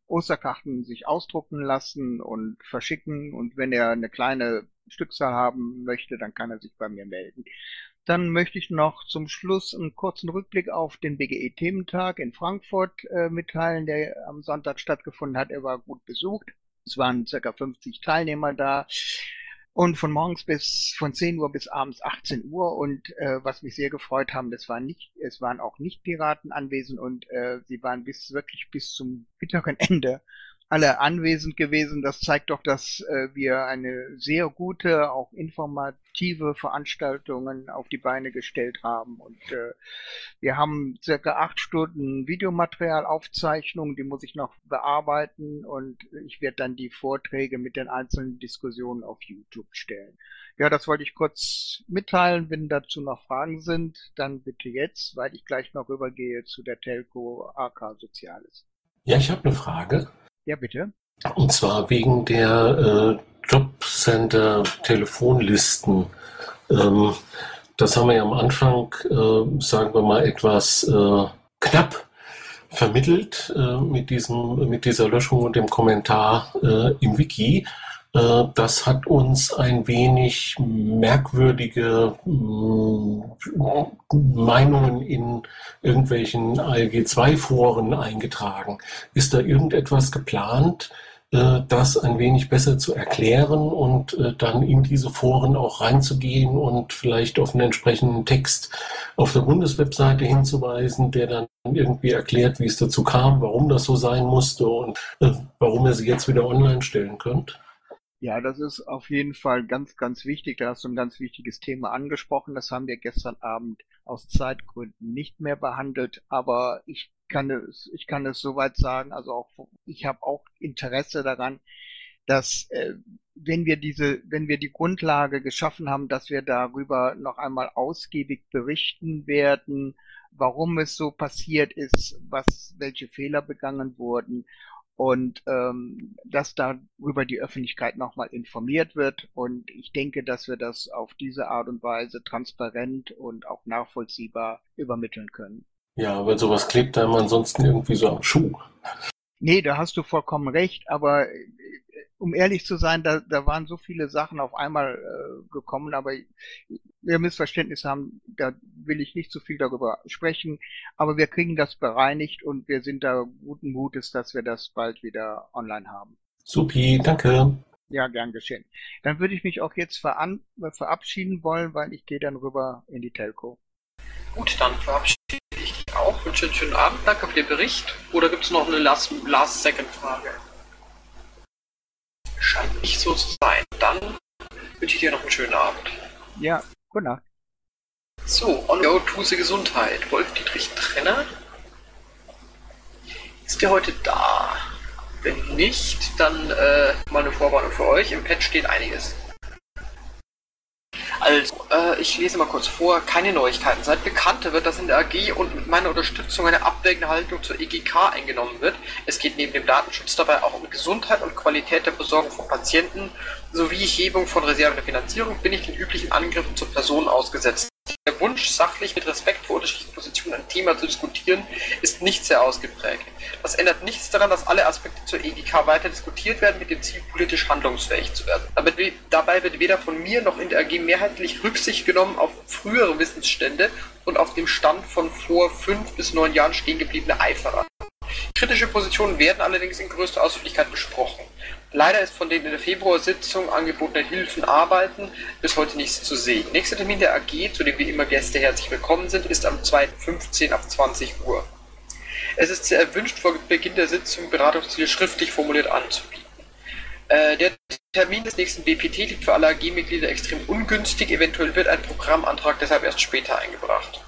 Osterkarten sich ausdrucken lassen und verschicken. Und wenn er eine kleine Stückzahl haben möchte, dann kann er sich bei mir melden. Dann möchte ich noch zum Schluss einen kurzen Rückblick auf den BGE-Thementag in Frankfurt äh, mitteilen, der am Sonntag stattgefunden hat. Er war gut besucht. Es waren circa 50 Teilnehmer da. Und von morgens bis von 10 Uhr bis abends 18 Uhr. Und äh, was mich sehr gefreut haben, das waren nicht, es waren auch nicht Piraten anwesend und äh, sie waren bis wirklich bis zum bitteren Ende alle anwesend gewesen. Das zeigt doch, dass äh, wir eine sehr gute, auch informative Veranstaltungen auf die Beine gestellt haben. Und äh, wir haben circa acht Stunden Videomaterial, Aufzeichnungen, die muss ich noch bearbeiten und ich werde dann die Vorträge mit den einzelnen Diskussionen auf YouTube stellen. Ja, das wollte ich kurz mitteilen. Wenn dazu noch Fragen sind, dann bitte jetzt, weil ich gleich noch rübergehe zu der Telco AK Soziales. Ja, ich habe eine Frage. Ja, bitte. Und zwar wegen der äh, Jobcenter-Telefonlisten. Ähm, das haben wir ja am Anfang, äh, sagen wir mal, etwas äh, knapp vermittelt äh, mit, diesem, mit dieser Löschung und dem Kommentar äh, im Wiki. Äh, das hat uns ein wenig merkwürdige mm, Meinungen in irgendwelchen ALG-2-Foren eingetragen. Ist da irgendetwas geplant, äh, das ein wenig besser zu erklären und äh, dann in diese Foren auch reinzugehen und vielleicht auf einen entsprechenden Text auf der Bundeswebseite hinzuweisen, der dann irgendwie erklärt, wie es dazu kam, warum das so sein musste und warum ihr sie jetzt wieder online stellen könnt? Ja, das ist auf jeden Fall ganz, ganz wichtig. Da hast du ein ganz wichtiges Thema angesprochen. Das haben wir gestern Abend aus Zeitgründen nicht mehr behandelt. Aber ich kann es, ich kann es soweit sagen. Also auch, ich habe auch Interesse daran, dass äh, wenn wir diese, wenn wir die Grundlage geschaffen haben, dass wir darüber noch einmal ausgiebig berichten werden, warum es so passiert ist, was, welche Fehler begangen wurden und ähm, dass darüber die Öffentlichkeit nochmal informiert wird. Und ich denke, dass wir das auf diese Art und Weise transparent und auch nachvollziehbar übermitteln können. Ja, aber sowas klebt einem ansonsten irgendwie so am Schuh. Nee, da hast du vollkommen recht, aber um ehrlich zu sein, da, da waren so viele Sachen auf einmal äh, gekommen, aber wir Missverständnis haben, da will ich nicht so viel darüber sprechen, aber wir kriegen das bereinigt und wir sind da guten Mutes, dass wir das bald wieder online haben. Supi, danke. Ja, gern geschehen. Dann würde ich mich auch jetzt verabschieden wollen, weil ich gehe dann rüber in die Telco. Gut, dann verabschiede ich dich auch. Wünsche einen schönen Abend. Danke für den Bericht. Oder gibt es noch eine Last-Second-Frage? Scheint nicht so zu sein. Dann wünsche ich dir noch einen schönen Abend. Ja, gute Nacht. So, on go to Gesundheit. Wolf-Dietrich Trenner. Ist der heute da? Wenn nicht, dann äh, mal eine Vorwarnung für euch. Im Pad steht einiges. Also, äh, ich lese mal kurz vor. Keine Neuigkeiten. Seit Bekannte wird, dass in der AG und mit meiner Unterstützung eine abwägende Haltung zur EGK eingenommen wird. Es geht neben dem Datenschutz dabei auch um Gesundheit und Qualität der Versorgung von Patienten sowie Hebung von Reserven der Finanzierung. Bin ich den üblichen Angriffen zur Person ausgesetzt. Der Wunsch, sachlich mit Respekt vor unterschiedlichen Positionen ein Thema zu diskutieren, ist nicht sehr ausgeprägt. Das ändert nichts daran, dass alle Aspekte zur EGK weiter diskutiert werden, mit dem Ziel, politisch handlungsfähig zu werden. Aber dabei wird weder von mir noch in der AG mehrheitlich Rücksicht genommen auf frühere Wissensstände und auf dem Stand von vor fünf bis neun Jahren stehen gebliebene Eiferer. Kritische Positionen werden allerdings in größter Ausführlichkeit besprochen. Leider ist von den in der Februarsitzung angebotenen Hilfen Arbeiten bis heute nichts zu sehen. Nächster Termin der AG, zu dem wie immer Gäste herzlich willkommen sind, ist am 2.15 ab 20 Uhr. Es ist sehr erwünscht, vor Beginn der Sitzung Beratungsziele schriftlich formuliert anzubieten. Äh, der Termin des nächsten BPT liegt für alle AG-Mitglieder extrem ungünstig. Eventuell wird ein Programmantrag deshalb erst später eingebracht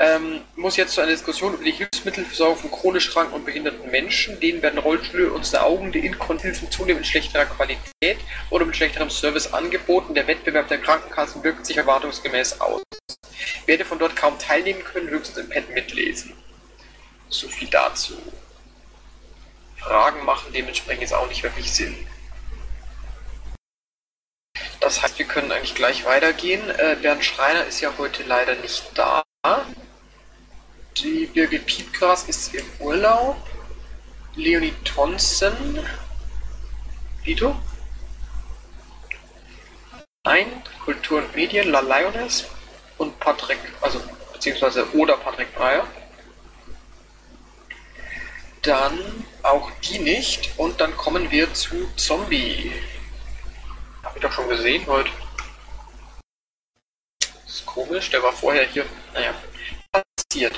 ähm, muss jetzt zu einer Diskussion über die Hilfsmittelversorgung von chronisch kranken und behinderten Menschen. Denen werden Rollstühle und saugende Inkontinenzhilfen zunehmend in schlechterer Qualität oder mit schlechterem Service angeboten. Der Wettbewerb der Krankenkassen wirkt sich erwartungsgemäß aus. Werde von dort kaum teilnehmen können, höchstens im Pad mitlesen. So viel dazu. Fragen machen dementsprechend jetzt auch nicht wirklich Sinn. Das heißt, wir können eigentlich gleich weitergehen. Äh, Bernd Schreiner ist ja heute leider nicht da. Die Birgit Piepgras ist im Urlaub. Leonie Thomsen. Vito? Nein, Kultur und Medien, La Lioness und Patrick, also beziehungsweise oder Patrick Breyer. Dann auch die nicht und dann kommen wir zu Zombie. Hab ich doch schon gesehen heute. Das ist komisch, der war vorher hier. Naja, passiert.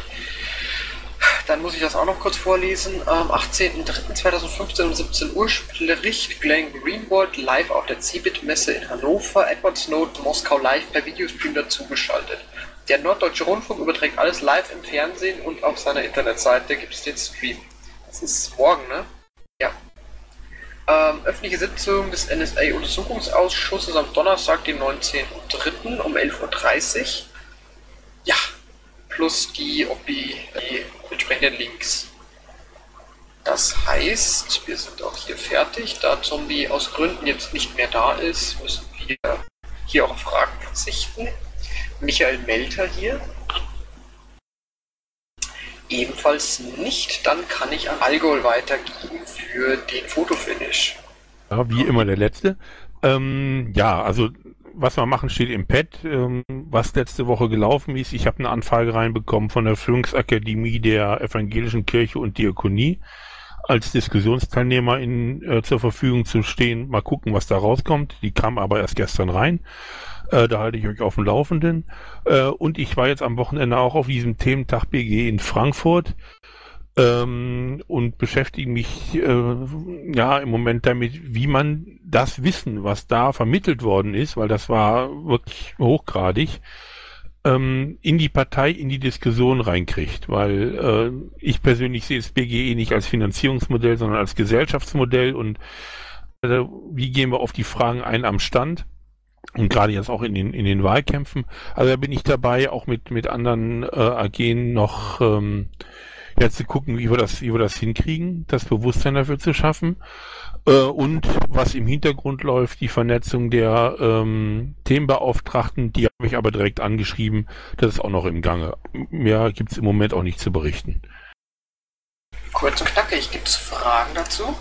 Dann muss ich das auch noch kurz vorlesen. Am 18.03.2015 um 17 Uhr spricht Glenn Greenwald live auf der CeBIT-Messe in Hannover. Edward Snowden Moskau live per Videostream dazugeschaltet. Der Norddeutsche Rundfunk überträgt alles live im Fernsehen und auf seiner Internetseite gibt es den Stream. Das ist morgen, ne? Ja. Ähm, öffentliche Sitzung des NSA-Untersuchungsausschusses am Donnerstag, den 19.03. um 11.30 Uhr. Plus die, die, die entsprechenden Links. Das heißt, wir sind auch hier fertig. Da Zombie aus Gründen jetzt nicht mehr da ist, müssen wir hier auch auf Fragen verzichten. Michael Melter hier. Ebenfalls nicht. Dann kann ich an Alkohol weitergeben für den Fotofinish. Ja, wie immer der letzte. Ähm, ja, also was wir machen, steht im Pad, ähm, was letzte Woche gelaufen ist. Ich habe eine Anfrage reinbekommen von der Führungsakademie der Evangelischen Kirche und Diakonie als Diskussionsteilnehmer in, äh, zur Verfügung zu stehen. Mal gucken, was da rauskommt. Die kam aber erst gestern rein. Äh, da halte ich euch auf dem Laufenden. Äh, und ich war jetzt am Wochenende auch auf diesem Thementag BG in Frankfurt ähm, und beschäftige mich äh, ja im Moment damit, wie man das Wissen, was da vermittelt worden ist, weil das war wirklich hochgradig, ähm, in die Partei, in die Diskussion reinkriegt, weil äh, ich persönlich sehe das BGE nicht als Finanzierungsmodell, sondern als Gesellschaftsmodell und äh, wie gehen wir auf die Fragen ein am Stand? Und gerade jetzt auch in den, in den Wahlkämpfen. Also da bin ich dabei, auch mit, mit anderen äh, AG noch ähm, jetzt zu gucken, wie wir das, wie wir das hinkriegen, das Bewusstsein dafür zu schaffen. Äh, und was im Hintergrund läuft, die Vernetzung der ähm, Themenbeauftragten, die habe ich aber direkt angeschrieben, das ist auch noch im Gange. Mehr gibt es im Moment auch nicht zu berichten. Kurz und knackig, gibt es Fragen dazu?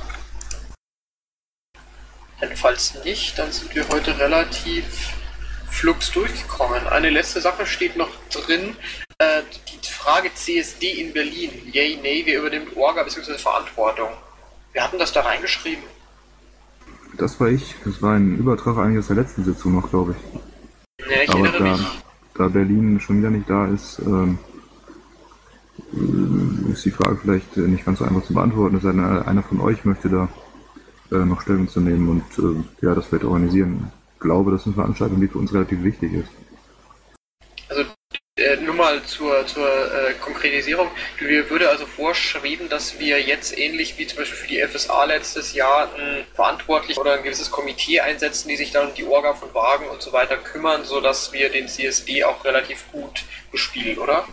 Denn falls nicht, dann sind wir heute relativ flux durchgekommen. Eine letzte Sache steht noch drin. Äh, die Frage CSD in Berlin. Yay, nee, wer übernimmt Orga bzw. Verantwortung? Wir hatten das da reingeschrieben. Das war ich. Das war ein Übertrag eigentlich aus der letzten Sitzung noch, glaube ich. Ja, ich Aber erinnere da, mich. da Berlin schon wieder nicht da ist, ähm, ist die Frage vielleicht nicht ganz so einfach zu beantworten. Es sei denn, einer von euch möchte da äh, noch Stellung zu nehmen und äh, ja, das vielleicht organisieren glaube, das ist eine Veranstaltung, die für uns relativ wichtig ist. Mal zur, zur äh, Konkretisierung. Mir würde also vorschreiben, dass wir jetzt ähnlich wie zum Beispiel für die FSA letztes Jahr ein verantwortlich oder ein gewisses Komitee einsetzen, die sich dann um die Orga von Wagen und so weiter kümmern, sodass wir den CSD auch relativ gut bespielen, oder?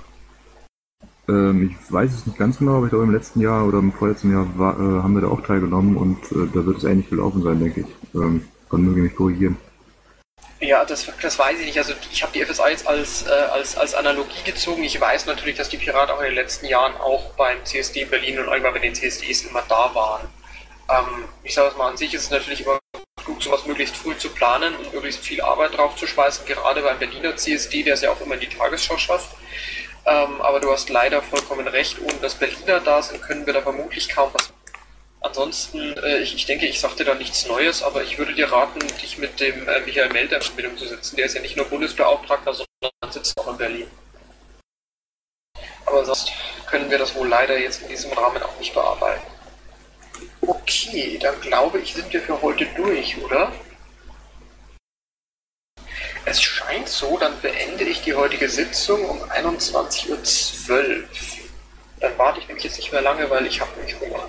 Ähm, ich weiß es nicht ganz genau, aber ich glaube im letzten Jahr oder im vorletzten Jahr war, äh, haben wir da auch teilgenommen und äh, da wird es ähnlich gelaufen sein, denke ich. Ähm, kann möge mich korrigieren. Ja, das, das weiß ich nicht. Also ich habe die FSA jetzt als, äh, als, als Analogie gezogen. Ich weiß natürlich, dass die Piraten auch in den letzten Jahren auch beim CSD in Berlin und irgendwann bei den CSDs immer da waren. Ähm, ich sage es mal, an sich ist es natürlich immer klug, sowas möglichst früh zu planen und möglichst viel Arbeit drauf zu schmeißen, gerade beim Berliner CSD, der es ja auch immer in die Tagesschau schafft. Ähm, aber du hast leider vollkommen recht, ohne dass Berliner da sind, können wir da vermutlich kaum was Ansonsten, äh, ich, ich denke, ich sagte da nichts Neues, aber ich würde dir raten, dich mit dem äh, Michael Melder in Verbindung zu setzen. Der ist ja nicht nur Bundesbeauftragter, sondern sitzt auch in Berlin. Aber sonst können wir das wohl leider jetzt in diesem Rahmen auch nicht bearbeiten. Okay, dann glaube ich, sind wir für heute durch, oder? Es scheint so, dann beende ich die heutige Sitzung um 21.12 Uhr. Dann warte ich nämlich jetzt nicht mehr lange, weil ich habe nämlich Hunger.